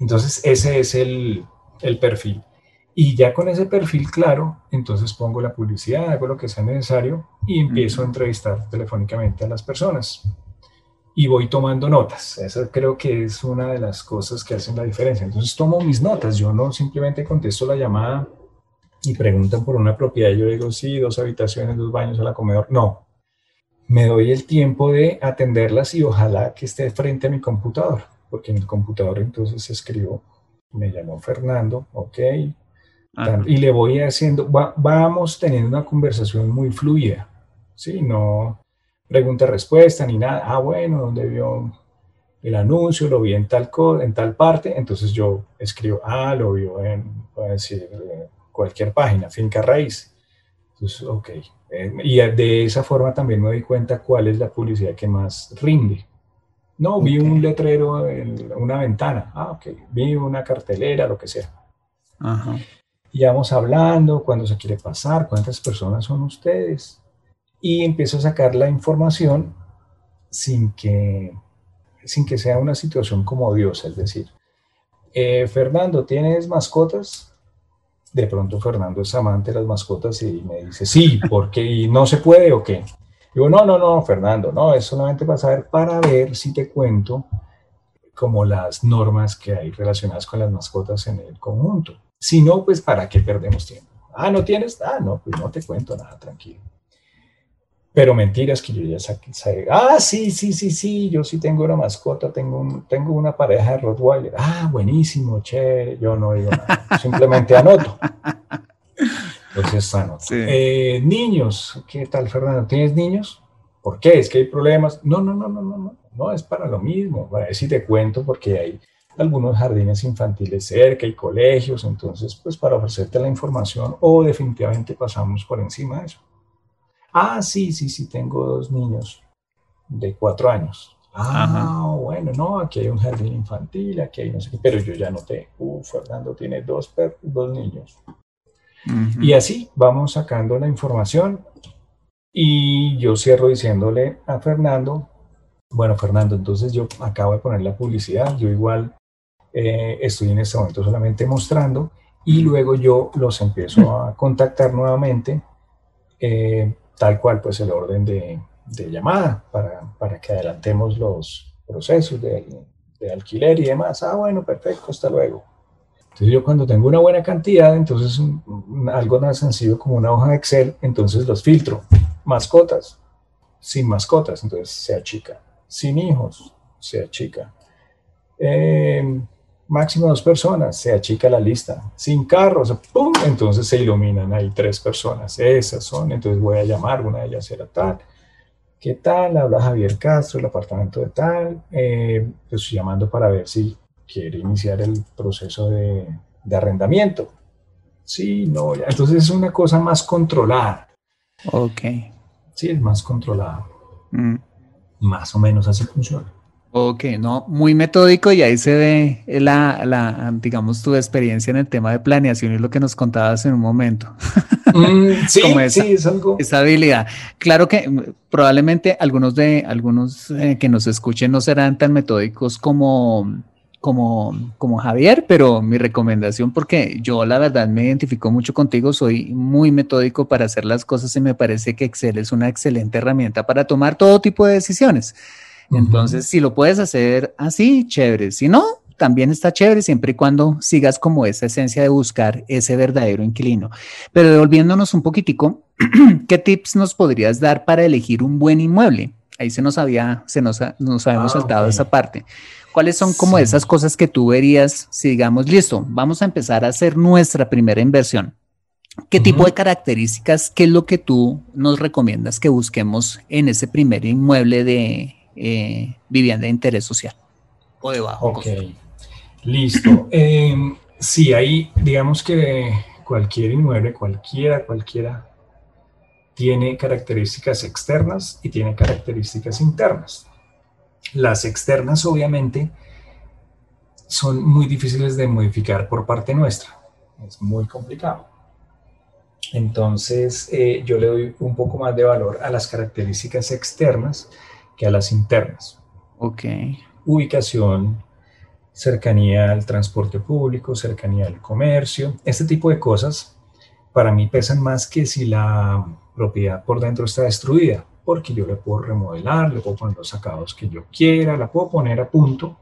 Entonces, ese es el, perfil. Y ya con ese perfil claro, entonces pongo la publicidad, hago lo que sea necesario y empiezo a entrevistar telefónicamente a las personas. Y voy tomando notas. Esa creo que es una de las cosas que hacen la diferencia. Entonces tomo mis notas. Yo no simplemente contesto la llamada y preguntan por una propiedad. Yo digo, sí, dos habitaciones, dos baños, a la comedor. No. Me doy el tiempo de atenderlas y ojalá que esté frente a mi computador porque en el computador entonces escribo, me llamó Fernando, ok, y le voy haciendo, vamos teniendo una conversación muy fluida, ¿sí? No pregunta-respuesta ni nada, ah, bueno, ¿dónde vio el anuncio? Lo vi en tal, en tal parte, entonces yo escribo, ah, lo vio en, decir, cualquier página, finca raíz. Entonces, ok. Eh, y de esa forma también me doy cuenta cuál es la publicidad que más rinde. No, vi un letrero en una ventana. Ah, ok. Vi una cartelera, lo que sea. Ajá. Y vamos hablando, cuándo se quiere pasar, cuántas personas son ustedes. Y empiezo a sacar la información sin que, sin que sea una situación como Dios. Es decir, eh, Fernando, ¿tienes mascotas? De pronto Fernando es amante de las mascotas y me dice, sí, porque y no se puede o qué. Digo, no, no, no, Fernando, no, es solamente para saber, para ver si te cuento como las normas que hay relacionadas con las mascotas en el conjunto. Si no, pues ¿para qué perdemos tiempo? Ah, ¿no tienes? Ah, no, pues no te cuento nada, tranquilo. Pero mentiras que yo ya saqué. Ah, sí, sí, sí, sí, yo sí tengo una mascota, tengo, un, tengo una pareja de Rottweiler. Ah, buenísimo, che, yo no digo nada, simplemente anoto. Entonces anoto. Eh, niños, ¿qué tal, Fernando? ¿Tienes niños? ¿Por qué? ¿Es que hay problemas? No, no, no, no, no, no, no, es para lo mismo. Ver si te cuento, porque hay algunos jardines infantiles cerca y colegios, entonces pues para ofrecerte la información o definitivamente pasamos por encima de eso. Ah, sí, sí, sí, tengo dos niños de cuatro años. Ah, bueno, no, aquí hay un jardín infantil, aquí hay no sé qué, pero yo ya noté, uh, Fernando tiene dos, dos niños. Y así vamos sacando la información y yo cierro diciéndole a Fernando, bueno, Fernando, entonces yo acabo de poner la publicidad, yo igual eh, estoy en este momento solamente mostrando y luego yo los empiezo a (laughs) contactar nuevamente, eh, tal cual pues el orden de, llamada para, para, que adelantemos los procesos de, de, alquiler y demás. Ah, bueno, perfecto, hasta luego. Entonces yo cuando tengo una buena cantidad, entonces algo tan sencillo como una hoja de Excel, entonces los filtro. Mascotas, sin mascotas, entonces sea chica. Sin hijos, sea chica. Eh, máximo dos personas, se achica la lista. Sin carros, ¡pum! entonces se iluminan ahí tres personas. Esas son, entonces voy a llamar, una de ellas era tal. ¿Qué tal? Habla Javier Castro, el apartamento de tal. Eh, estoy llamando para ver si quiere iniciar el proceso de, arrendamiento. Sí, no, ya. Entonces es una cosa más controlada. Ok. Sí, es más controlada. Mm. Más o menos así funciona. Ok, no, muy metódico y ahí se ve la, la, digamos, tu experiencia en el tema de planeación y lo que nos contabas en un momento. (laughs) Mm, sí, sí, es algo. Esa habilidad. Claro que mm, probablemente algunos de, algunos eh, que nos escuchen no serán tan metódicos como, como, como Javier, pero mi recomendación, porque yo la verdad me identifico mucho contigo, soy muy metódico para hacer las cosas y me parece que Excel es una excelente herramienta para tomar todo tipo de decisiones. Entonces, si lo puedes hacer así, chévere. Si no, también está chévere siempre y cuando sigas como esa esencia de buscar ese verdadero inquilino. Pero devolviéndonos un poquitico, (clears throat) ¿qué tips nos podrías dar para elegir un buen inmueble? Ahí se nos había, se nos, nos habíamos ah, saltado esa parte. ¿Cuáles son como esas cosas que tú verías si digamos, listo, vamos a empezar a hacer nuestra primera inversión? ¿Qué tipo de características, qué es lo que tú nos recomiendas que busquemos en ese primer inmueble de, eh, vivienda de interés social o de bajo Ok, listo. (laughs) eh, sí, ahí digamos que cualquier inmueble, cualquiera, cualquiera, tiene características externas y tiene características internas. Las externas, obviamente, son muy difíciles de modificar por parte nuestra. Es muy complicado. Entonces, eh, yo le doy un poco más de valor a las características externas que a las internas. Ok. Ubicación, cercanía al transporte público, cercanía al comercio, este tipo de cosas para mí pesan más que si la propiedad por dentro está destruida, porque yo le puedo remodelar, le puedo poner los acabados que yo quiera, la puedo poner a punto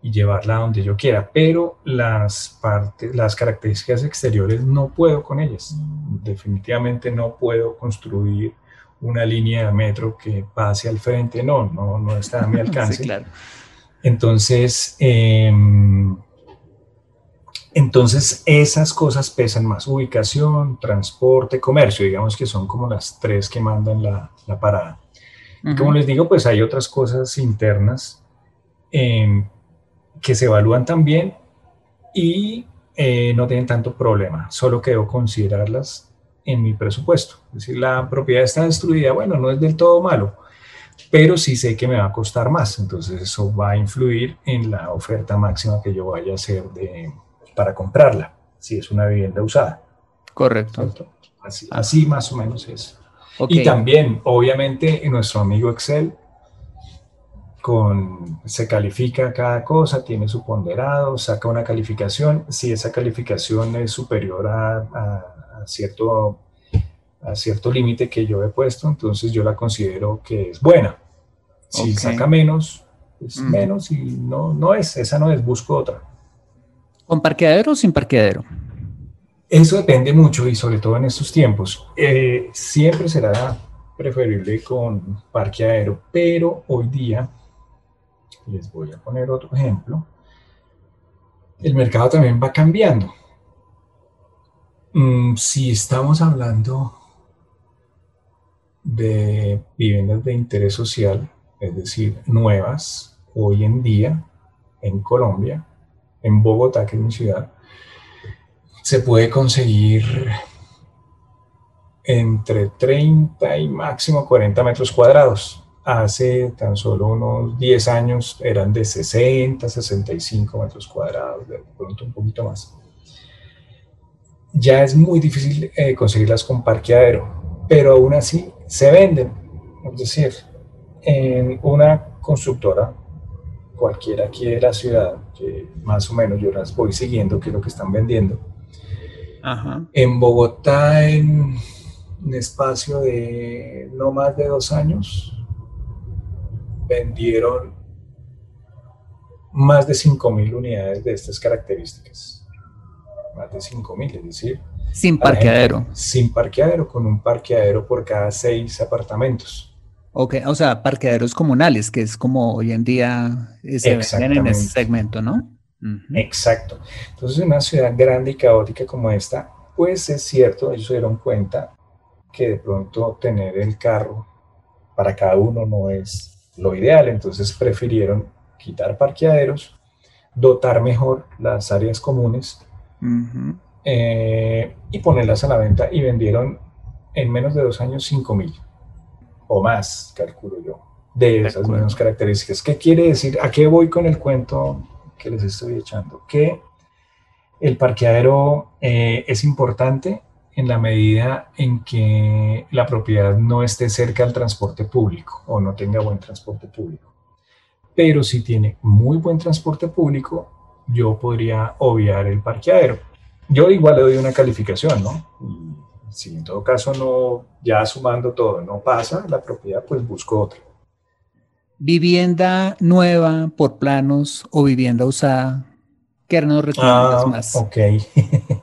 y llevarla donde yo quiera, pero las partes, las características exteriores no puedo con ellas. Definitivamente no puedo construir una línea de metro que pase al frente, no, no, no está a mi (laughs) alcance. claro. Entonces, em, entonces esas cosas pesan más. Ubicación, transporte, comercio, digamos que son como las tres que mandan la, parada. Como les digo, pues hay otras cosas internas em, que se evalúan también y eh, no tienen tanto problema. Solo que debo considerarlas en mi presupuesto. Es decir, la propiedad está destruida, bueno, no es del todo malo, pero sí sé que me va a costar más. Entonces eso va a influir en la oferta máxima que yo vaya a hacer de, para comprarla, si es una vivienda usada. Correcto. Así, así más o menos es. Y también, obviamente, en nuestro amigo Excel con, se califica cada cosa, tiene su ponderado, saca una calificación. Si esa calificación es superior a, cierto, a cierto límite que yo he puesto, entonces yo la considero que es buena. Si saca menos, es menos y no, no es, esa no es, busco otra. ¿Con parqueadero o sin parqueadero? Eso depende mucho y sobre todo en estos tiempos. Eh, siempre será preferible con parqueadero, pero hoy día les voy a poner otro ejemplo. El mercado también va cambiando. Mm, si estamos hablando de viviendas de interés social, es decir, nuevas, hoy en día en Colombia, en Bogotá, que es mi ciudad, se puede conseguir entre 30 y máximo 40 metros cuadrados hace tan solo unos 10 años eran de 60, 65 metros cuadrados, de pronto un poquito más. Ya es muy difícil eh, conseguirlas con parqueadero, pero aún así se venden. Es decir, en una constructora cualquiera aquí de la ciudad, que más o menos yo las voy siguiendo, que es lo que están vendiendo. En Bogotá, en un espacio de no más de dos años, vendieron más de 5.000 unidades de estas características. Más de 5.000, es decir. Sin parqueadero. sin parqueadero, con un parqueadero por cada seis apartamentos. Ok, o sea, parqueaderos comunales, que es como hoy en día se venden en ese segmento, ¿no? Exacto. Entonces, en una ciudad grande y caótica como esta, pues es cierto, ellos se dieron cuenta que de pronto tener el carro para cada uno no es lo ideal, entonces prefirieron quitar parqueaderos, dotar mejor las áreas comunes eh, y ponerlas a la venta y vendieron en menos de dos años 5 mil o más, calculo yo, de esas mismas características. ¿Qué quiere decir? ¿A qué voy con el cuento que les estoy echando? Que el parqueadero eh, es importante en la medida en que la propiedad no esté cerca al transporte público o no tenga buen transporte público. Pero si tiene muy buen transporte público, yo podría obviar el parqueadero. Yo igual le doy una calificación, ¿no? Si en todo caso no, ya sumando todo, no pasa la propiedad, pues busco otra. Vivienda nueva por planos o vivienda usada, ¿qué nos recomiendas ah, más? Ok. (laughs)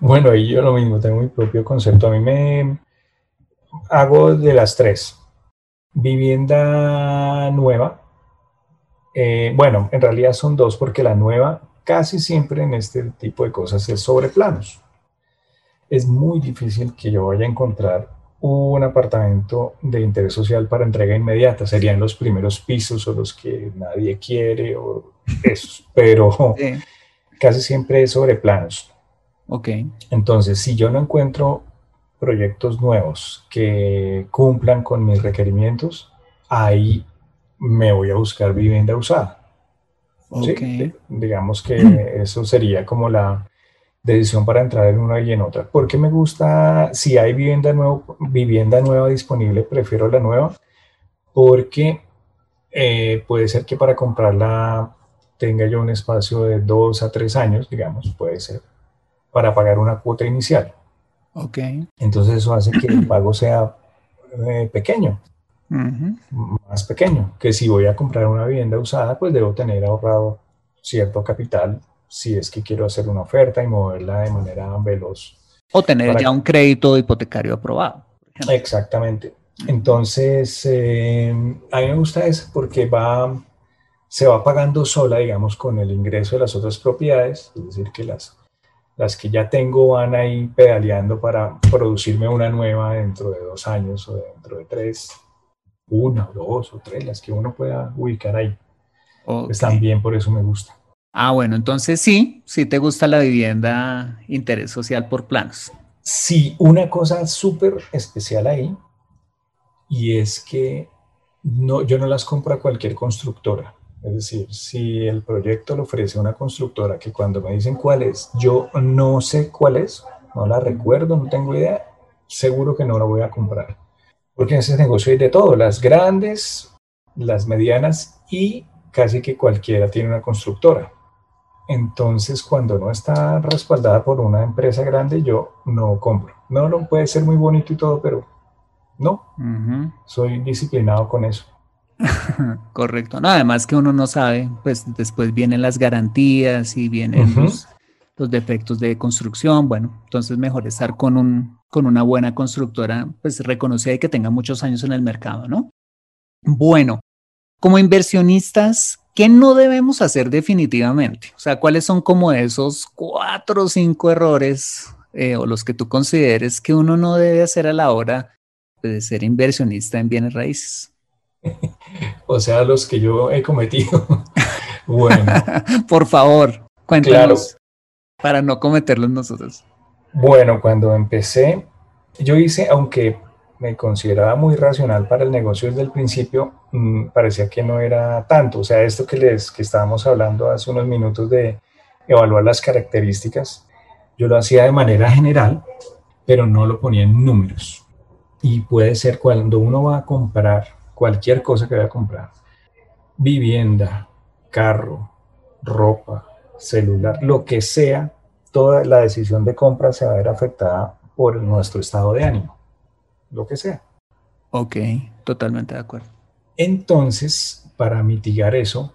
Bueno, ahí yo lo mismo, tengo mi propio concepto. A mí me hago de las tres. Vivienda nueva. Eh, bueno, en realidad son dos porque la nueva casi siempre en este tipo de cosas es sobre planos. Es muy difícil que yo vaya a encontrar un apartamento de interés social para entrega inmediata. Serían los primeros pisos o los que nadie quiere o esos, (laughs) pero casi siempre es sobre planos. Ok. Entonces, si yo no encuentro proyectos nuevos que cumplan con mis requerimientos, ahí me voy a buscar vivienda usada. Okay. Digamos que (clears throat) eso sería como la decisión para entrar en una y en otra. Porque me gusta, si hay vivienda, nuevo, vivienda nueva disponible, prefiero la nueva, porque eh, puede ser que para comprarla tenga yo un espacio de dos a tres años, digamos, puede ser para pagar una cuota inicial. Ok. Entonces eso hace que el (clears throat) pago sea eh, pequeño, más pequeño, que si voy a comprar una vivienda usada, pues debo tener ahorrado cierto capital si es que quiero hacer una oferta y moverla de manera veloz. O tener ya un crédito hipotecario aprobado. Exactamente. Entonces, eh, a mí me gusta eso porque va se va pagando sola, digamos, con el ingreso de las otras propiedades, es decir, que las, las que ya tengo van ahí pedaleando para producirme una nueva dentro de dos años o dentro de tres, una, dos o tres, las que uno pueda ubicar ahí. Pues también por eso me gusta. Ah, bueno, entonces sí, sí te gusta la vivienda interés social por planos. Sí, una cosa súper especial ahí, y es que no, yo no las compro a cualquier constructora. Es decir, si el proyecto lo ofrece una constructora que cuando me dicen cuál es, yo no sé cuál es, no la recuerdo, no tengo idea, seguro que no la voy a comprar. Porque en ese negocio hay de todo, las grandes, las medianas y casi que cualquiera tiene una constructora. Entonces, cuando no está respaldada por una empresa grande, yo no compro. No, no puede ser muy bonito y todo, pero no. Soy disciplinado con eso. (laughs) Correcto. No, además que uno no sabe, pues después vienen las garantías y vienen los, defectos de construcción. Bueno, entonces mejor estar con, un, con una buena constructora, pues reconocida y que tenga muchos años en el mercado, ¿no? Bueno, como inversionistas, ¿qué no debemos hacer definitivamente? O sea, ¿cuáles son como esos cuatro o cinco errores eh, o los que tú consideres que uno no debe hacer a la hora de ser inversionista en bienes raíces? (laughs) o sea, los que yo he cometido. (laughs) bueno. (laughs) Por favor, cuéntanos para no cometerlos nosotros. Bueno, cuando empecé, yo hice, aunque me consideraba muy racional para el negocio desde el principio, mm, parecía que no era tanto. O sea, esto que les que estábamos hablando hace unos minutos de evaluar las características, yo lo hacía de manera general, pero no lo ponía en números. Y puede ser cuando uno va a comprar cualquier cosa que vaya a comprar, vivienda, carro, ropa, celular, lo que sea, toda la decisión de compra se va a ver afectada por nuestro estado de ánimo, lo que sea. Ok, totalmente de acuerdo. Entonces, para mitigar eso,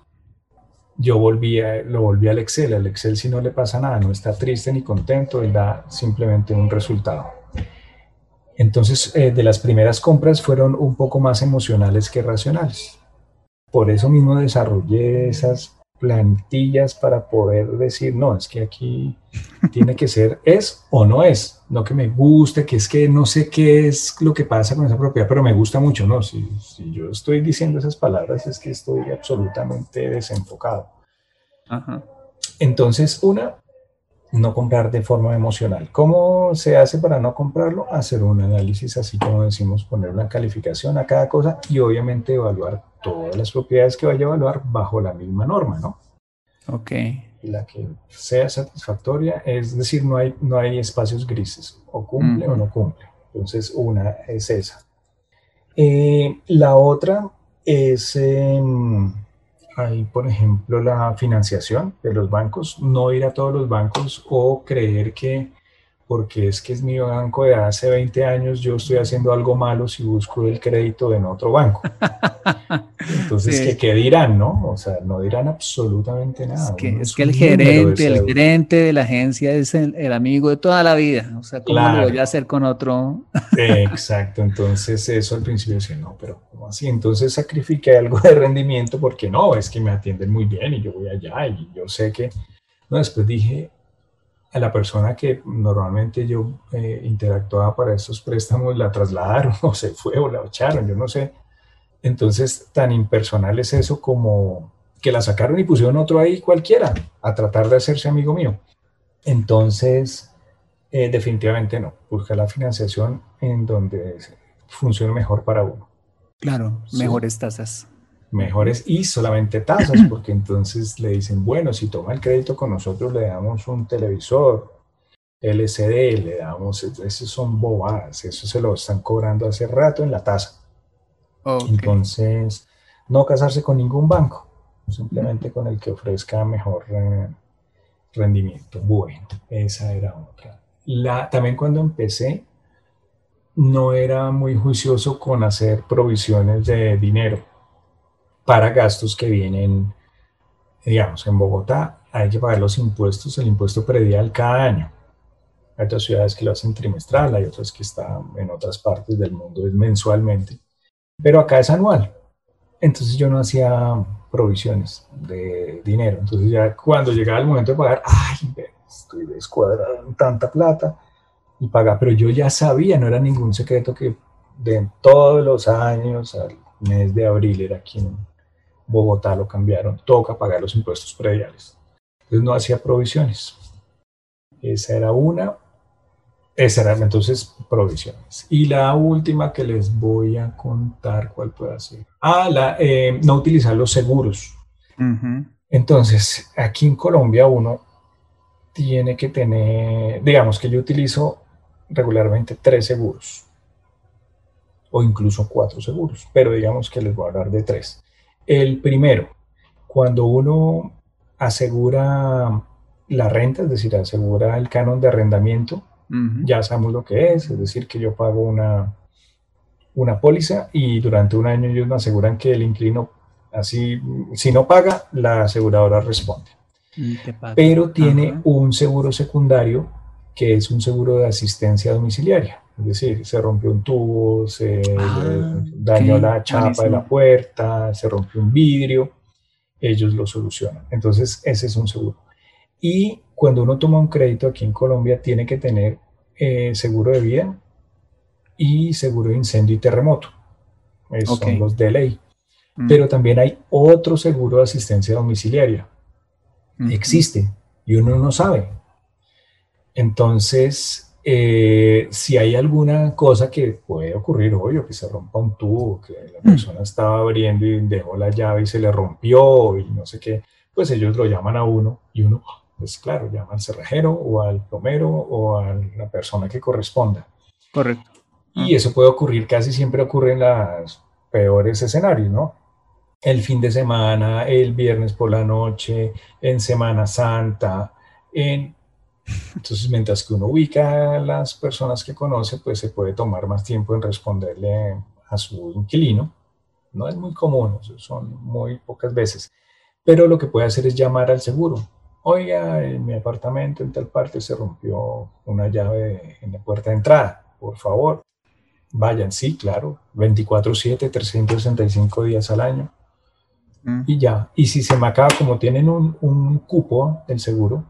yo volví lo volví al Excel. Al Excel si no le pasa nada, no está triste ni contento, él da simplemente un resultado. Entonces, eh, de las primeras compras fueron un poco más emocionales que racionales. Por eso mismo desarrollé esas plantillas para poder decir, no, es que aquí tiene que ser es o no es, no que me guste, que es que no sé qué es lo que pasa con esa propiedad, pero me gusta mucho, no, si, si yo estoy diciendo esas palabras es que estoy absolutamente desenfocado. Entonces, una, no comprar de forma emocional. ¿Cómo se hace para no comprarlo? Hacer un análisis, así como decimos, poner una calificación a cada cosa y obviamente evaluar todas las propiedades que vaya a evaluar bajo la misma norma, ¿no? Ok. La que sea satisfactoria, es decir, no hay, no hay espacios grises, o cumple o no cumple. Entonces, una es esa. Eh, la otra es... Em, hay, por ejemplo, la financiación de los bancos, no ir a todos los bancos o creer que porque es que es mi banco de hace 20 años, yo estoy haciendo algo malo si busco el crédito en otro banco. (laughs) Entonces, ¿qué, dirán, no? O sea, no dirán absolutamente nada. Es que, el gerente, el gerente de la agencia es el, amigo de toda la vida. O sea, ¿cómo lo voy a hacer con otro? Exacto, entonces eso al principio decía, no, pero ¿cómo así? Entonces sacrifiqué algo de rendimiento porque no, es que me atienden muy bien y yo voy allá y yo sé que... No, después dije, a la persona que normalmente yo eh, interactuaba para estos préstamos la trasladaron (laughs) o se fue o la echaron, yo no sé. Entonces, tan impersonal es eso como que la sacaron y pusieron otro ahí cualquiera a tratar de hacerse amigo mío. Entonces, eh, definitivamente no. Busca la financiación en donde funcione mejor para uno. Claro, mejores tasas mejores y solamente tasas, (clears throat) porque entonces le dicen, bueno, si toma el crédito con nosotros le damos un televisor, LCD, le damos, esos son bobadas, eso se lo están cobrando hace rato en la tasa. Entonces, no casarse con ningún banco, simplemente con el que ofrezca mejor eh, rendimiento. Bueno, esa era otra. La, también cuando empecé, no era muy juicioso con hacer provisiones de dinero para gastos que vienen, digamos, en Bogotá hay que pagar los impuestos, el impuesto predial cada año. Hay otras ciudades que lo hacen trimestral, hay otras que están en otras partes del mundo es mensualmente, pero acá es anual. Entonces yo no hacía provisiones de dinero. Entonces ya cuando llegaba el momento de pagar, ay, estoy descuadrado en tanta plata y pagar, pero yo ya sabía, no era ningún secreto que de todos los años, al mes de abril era aquí en Bogotá lo cambiaron, toca pagar los impuestos prediales. Entonces no hacía provisiones. Esa era una. Esa era entonces provisiones. Y la última que les voy a contar, ¿cuál puede ser? Ah, la, eh, no utilizar los seguros. Entonces, aquí en Colombia uno tiene que tener, digamos que yo utilizo regularmente tres seguros o incluso cuatro seguros, pero digamos que les voy a hablar de tres. El primero, cuando uno asegura la renta, es decir, asegura el canon de arrendamiento, ya sabemos lo que es, es decir, que yo pago una, una póliza y durante un año ellos me aseguran que el inquilino, así, si no paga, la aseguradora responde. Pero tiene un seguro secundario que es un seguro de asistencia domiciliaria. Es decir, se rompió un tubo, se ah, dañó la chapa de la puerta, se rompió un vidrio, ellos lo solucionan. Entonces, ese es un seguro. Y cuando uno toma un crédito aquí en Colombia, tiene que tener eh, seguro de vida y seguro de incendio y terremoto. Esos son los de ley. Mm. Pero también hay otro seguro de asistencia domiciliaria. Existe y uno no sabe. Entonces, eh, si hay alguna cosa que puede ocurrir, obvio, que se rompa un tubo, que la mm. persona estaba abriendo y dejó la llave y se le rompió y no sé qué, pues ellos lo llaman a uno y uno pues claro, llama al cerrajero o al plomero o a la persona que corresponda. Correcto. Y eso puede ocurrir, casi siempre ocurre en los peores escenarios, ¿no? El fin de semana, el viernes por la noche, en Semana Santa, en... Entonces, mientras que uno ubica a las personas que conoce, pues se puede tomar más tiempo en responderle a su inquilino. No es muy común, son muy pocas veces. Pero lo que puede hacer es llamar al seguro oiga, en mi apartamento en tal parte se rompió una llave en la puerta de entrada, por favor, vayan, sí, claro, 24/7, 365 días al año. Mm. Y ya, y si se me acaba, como tienen un, cupo del seguro,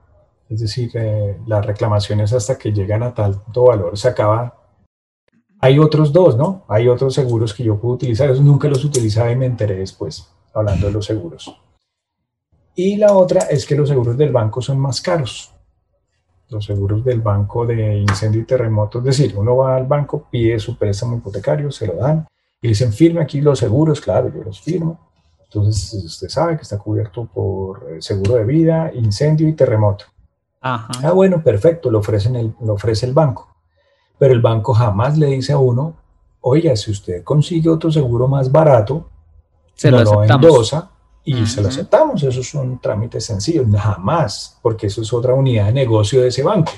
es decir, eh, las reclamaciones hasta que llegan a tal valor se acaba. Hay otros dos, ¿no? Hay otros seguros que yo puedo utilizar, esos nunca los utilizaba y me enteré después, hablando de los seguros. Y la otra es que los seguros del banco son más caros. Los seguros del banco de incendio y terremoto, es decir, uno va al banco, pide su préstamo hipotecario, se lo dan y dicen, firme aquí los seguros, claro, yo los firmo. Entonces usted sabe que está cubierto por eh, seguro de vida, incendio y terremoto. Ah, bueno, perfecto, lo, ofrecen el, lo ofrece el banco. Pero el banco jamás le dice a uno, oiga, si usted consigue otro seguro más barato, se lo, lo endosa y se lo aceptamos. Eso es un trámite sencillo, jamás, porque eso es otra unidad de negocio de ese banco.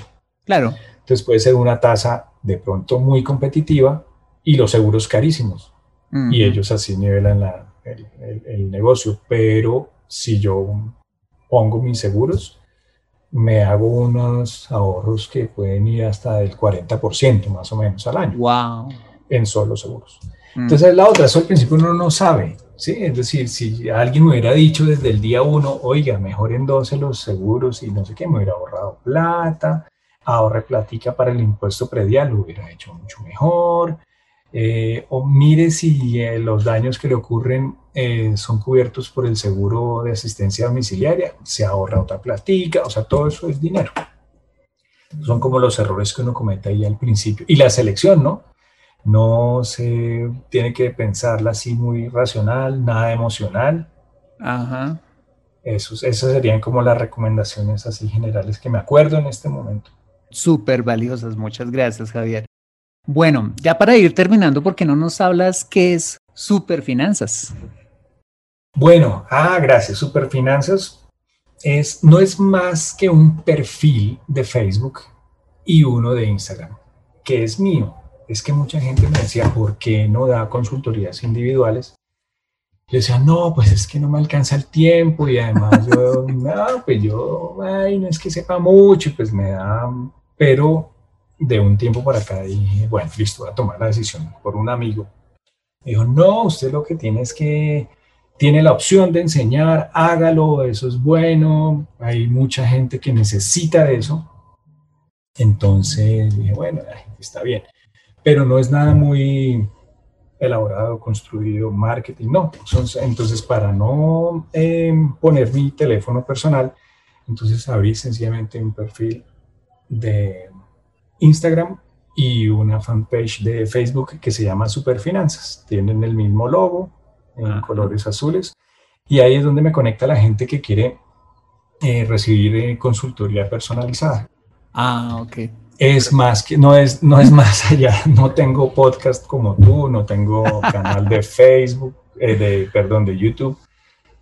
Claro. Entonces puede ser una tasa de pronto muy competitiva y los seguros carísimos. Y ellos así nivelan la, el, negocio. Pero si yo pongo mis seguros, me hago unos ahorros que pueden ir hasta el 40% más o menos al año. Wow. En solo seguros. Entonces la otra, eso al principio uno no sabe. ¿sí? Es decir, si alguien me hubiera dicho desde el día uno, oiga, mejor endose los seguros y no sé qué, me hubiera ahorrado plata, ahorre platica para el impuesto predial, lo hubiera hecho mucho mejor. Eh, o mire si eh, los daños que le ocurren eh, son cubiertos por el seguro de asistencia domiciliaria, se ahorra otra platica, o sea, todo eso es dinero. Son como los errores que uno comete ahí al principio. Y la selección, ¿no? no se tiene que pensarla así muy racional, nada emocional. Ajá. Esos, esas serían como las recomendaciones así generales que me acuerdo en este momento. Súper valiosas, muchas gracias Javier. Bueno, ya para ir terminando, ¿por qué no nos hablas qué es Superfinanzas? Bueno, ah, gracias. Superfinanzas es, no es más que un perfil de Facebook y uno de Instagram, que es mío es que mucha gente me decía, ¿por qué no da consultorías individuales? Yo decía, no, pues es que no me alcanza el tiempo y además yo, (laughs) no, pues yo, ay, no es que sepa mucho, pues me da, pero de un tiempo para acá dije, bueno, listo, voy a tomar la decisión por un amigo. Me dijo, no, usted lo que tiene es que tiene la opción de enseñar, hágalo, eso es bueno, hay mucha gente que necesita de eso. Entonces dije, bueno, está bien, pero no es nada muy elaborado, construido, marketing, no. Entonces, para no em, poner mi teléfono personal, entonces abrí sencillamente un perfil de Instagram y una fanpage de Facebook que se llama Superfinanzas. Tienen el mismo logo en colores azules y ahí es donde me conecta la gente que quiere eh, recibir eh, consultoría personalizada. Ah, ok. Es más que, no es, no es (laughs) más allá. No tengo podcast como tú, no tengo canal de (laughs) Facebook, eh, de, perdón, de YouTube,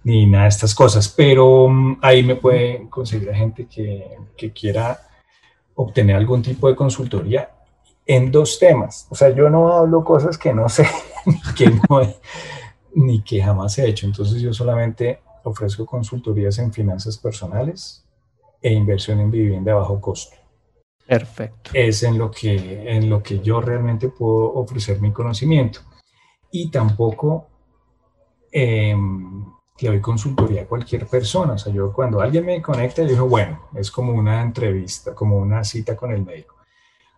ni nada de estas cosas, pero mm, ahí me puede conseguir gente que, que quiera obtener algún tipo de consultoría en dos temas. O sea, yo no hablo cosas que no sé, (laughs) que ni que jamás he hecho. Entonces yo solamente ofrezco consultorías en finanzas personales e inversión en vivienda a bajo costo. Perfecto. Es en lo que, en lo que yo realmente puedo ofrecer mi conocimiento. Y tampoco eh, le doy consultoría a cualquier persona. O sea, yo cuando alguien me conecta, yo digo, bueno, es como una entrevista, como una cita con el médico.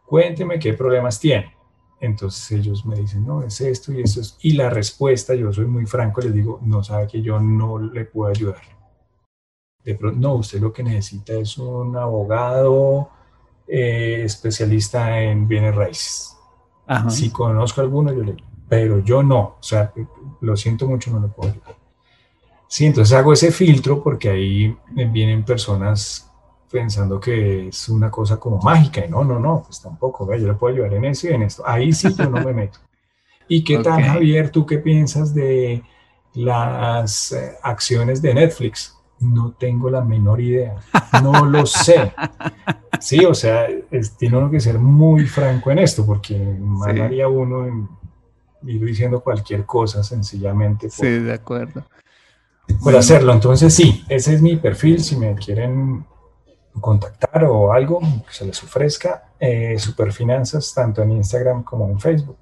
Cuénteme qué problemas tiene. Entonces ellos me dicen, no, es esto y esto. Es... Y la respuesta, yo soy muy franco, les digo, no sabe que yo no le puedo ayudar. De pronto, no, usted lo que necesita es un abogado eh, especialista en bienes raíces. Si conozco alguno, yo le pero yo no, o sea, lo siento mucho, no le puedo ayudar. Sí, entonces hago ese filtro porque ahí vienen personas pensando que es una cosa como mágica y no, no, no, pues tampoco, yo le puedo ayudar en eso y en esto. Ahí sí yo no me meto. ¿Y qué tal, Javier, tú qué piensas de las eh, acciones de Netflix? No tengo la menor idea, no lo sé. Sí, o sea, tiene uno que ser muy franco en esto, porque mal haría uno ir diciendo cualquier cosa sencillamente. sí, de acuerdo. Por hacerlo, entonces sí, ese es mi perfil, si me quieren contactar o algo que se les ofrezca, eh, Superfinanzas, tanto en Instagram como en Facebook.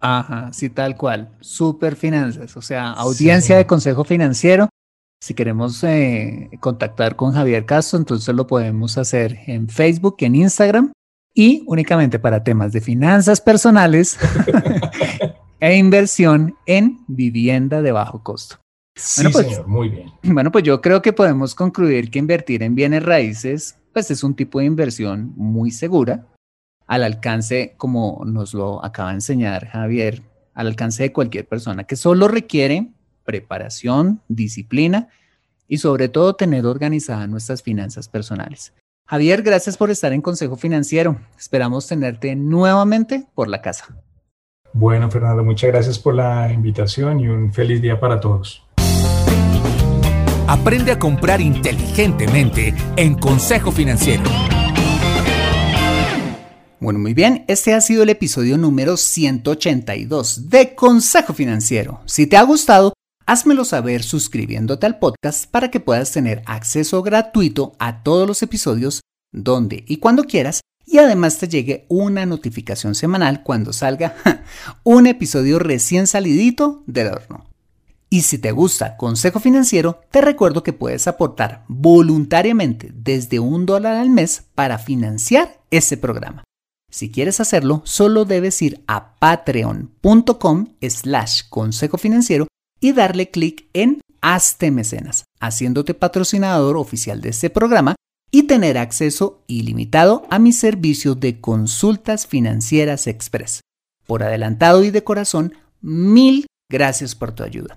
Ajá, sí, tal cual, Superfinanzas, o sea, audiencia de consejo financiero. Si queremos eh, contactar con Javier Castro, entonces lo podemos hacer en Facebook, en Instagram y únicamente para temas de finanzas personales (laughs) (laughs) e inversión en vivienda de bajo costo. Sí, bueno, pues, señor, muy bien. (clears throat) Bueno, pues yo creo que podemos concluir que invertir en bienes raíces, pues es un tipo de inversión muy segura, al alcance, como nos lo acaba de enseñar Javier, al alcance de cualquier persona, que solo requiere preparación, disciplina y sobre todo tener organizadas nuestras finanzas personales. Javier, gracias por estar en Consejo Financiero. Esperamos tenerte nuevamente por la casa. Bueno, Fernando, muchas gracias por la invitación y un feliz día para todos. Aprende a comprar inteligentemente en Consejo Financiero. Bueno, muy bien, este ha sido el episodio número 182 de Consejo Financiero. Si te ha gustado, házmelo saber suscribiéndote al podcast para que puedas tener acceso gratuito a todos los episodios donde y cuando quieras y además te llegue una notificación semanal cuando salga (laughs) un episodio recién salidito del horno. Y si te gusta Consejo Financiero, te recuerdo que puedes aportar voluntariamente desde un dólar al mes para financiar este programa. Si quieres hacerlo, solo debes ir a patreon.com slash consejo financiero y darle clic en Hazte Mecenas, haciéndote patrocinador oficial de este programa y tener acceso ilimitado a mis servicios de consultas financieras express. Por adelantado y de corazón, mil gracias por tu ayuda.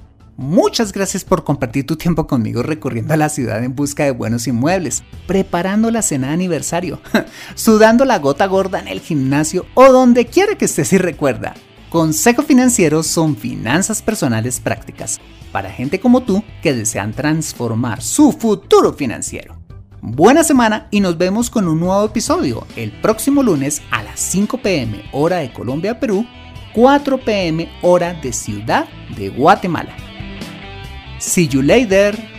Muchas gracias por compartir tu tiempo conmigo recorriendo a la ciudad en busca de buenos inmuebles, preparando la cena de aniversario, (laughs) sudando la gota gorda en el gimnasio o donde quiera que estés y recuerda. Consejo Financiero son finanzas personales prácticas para gente como tú que desean transformar su futuro financiero. buena semana y nos vemos con un nuevo episodio el próximo lunes a las 5 pm hora de Colombia, Perú, 4 pm hora de Ciudad de Guatemala. See you later.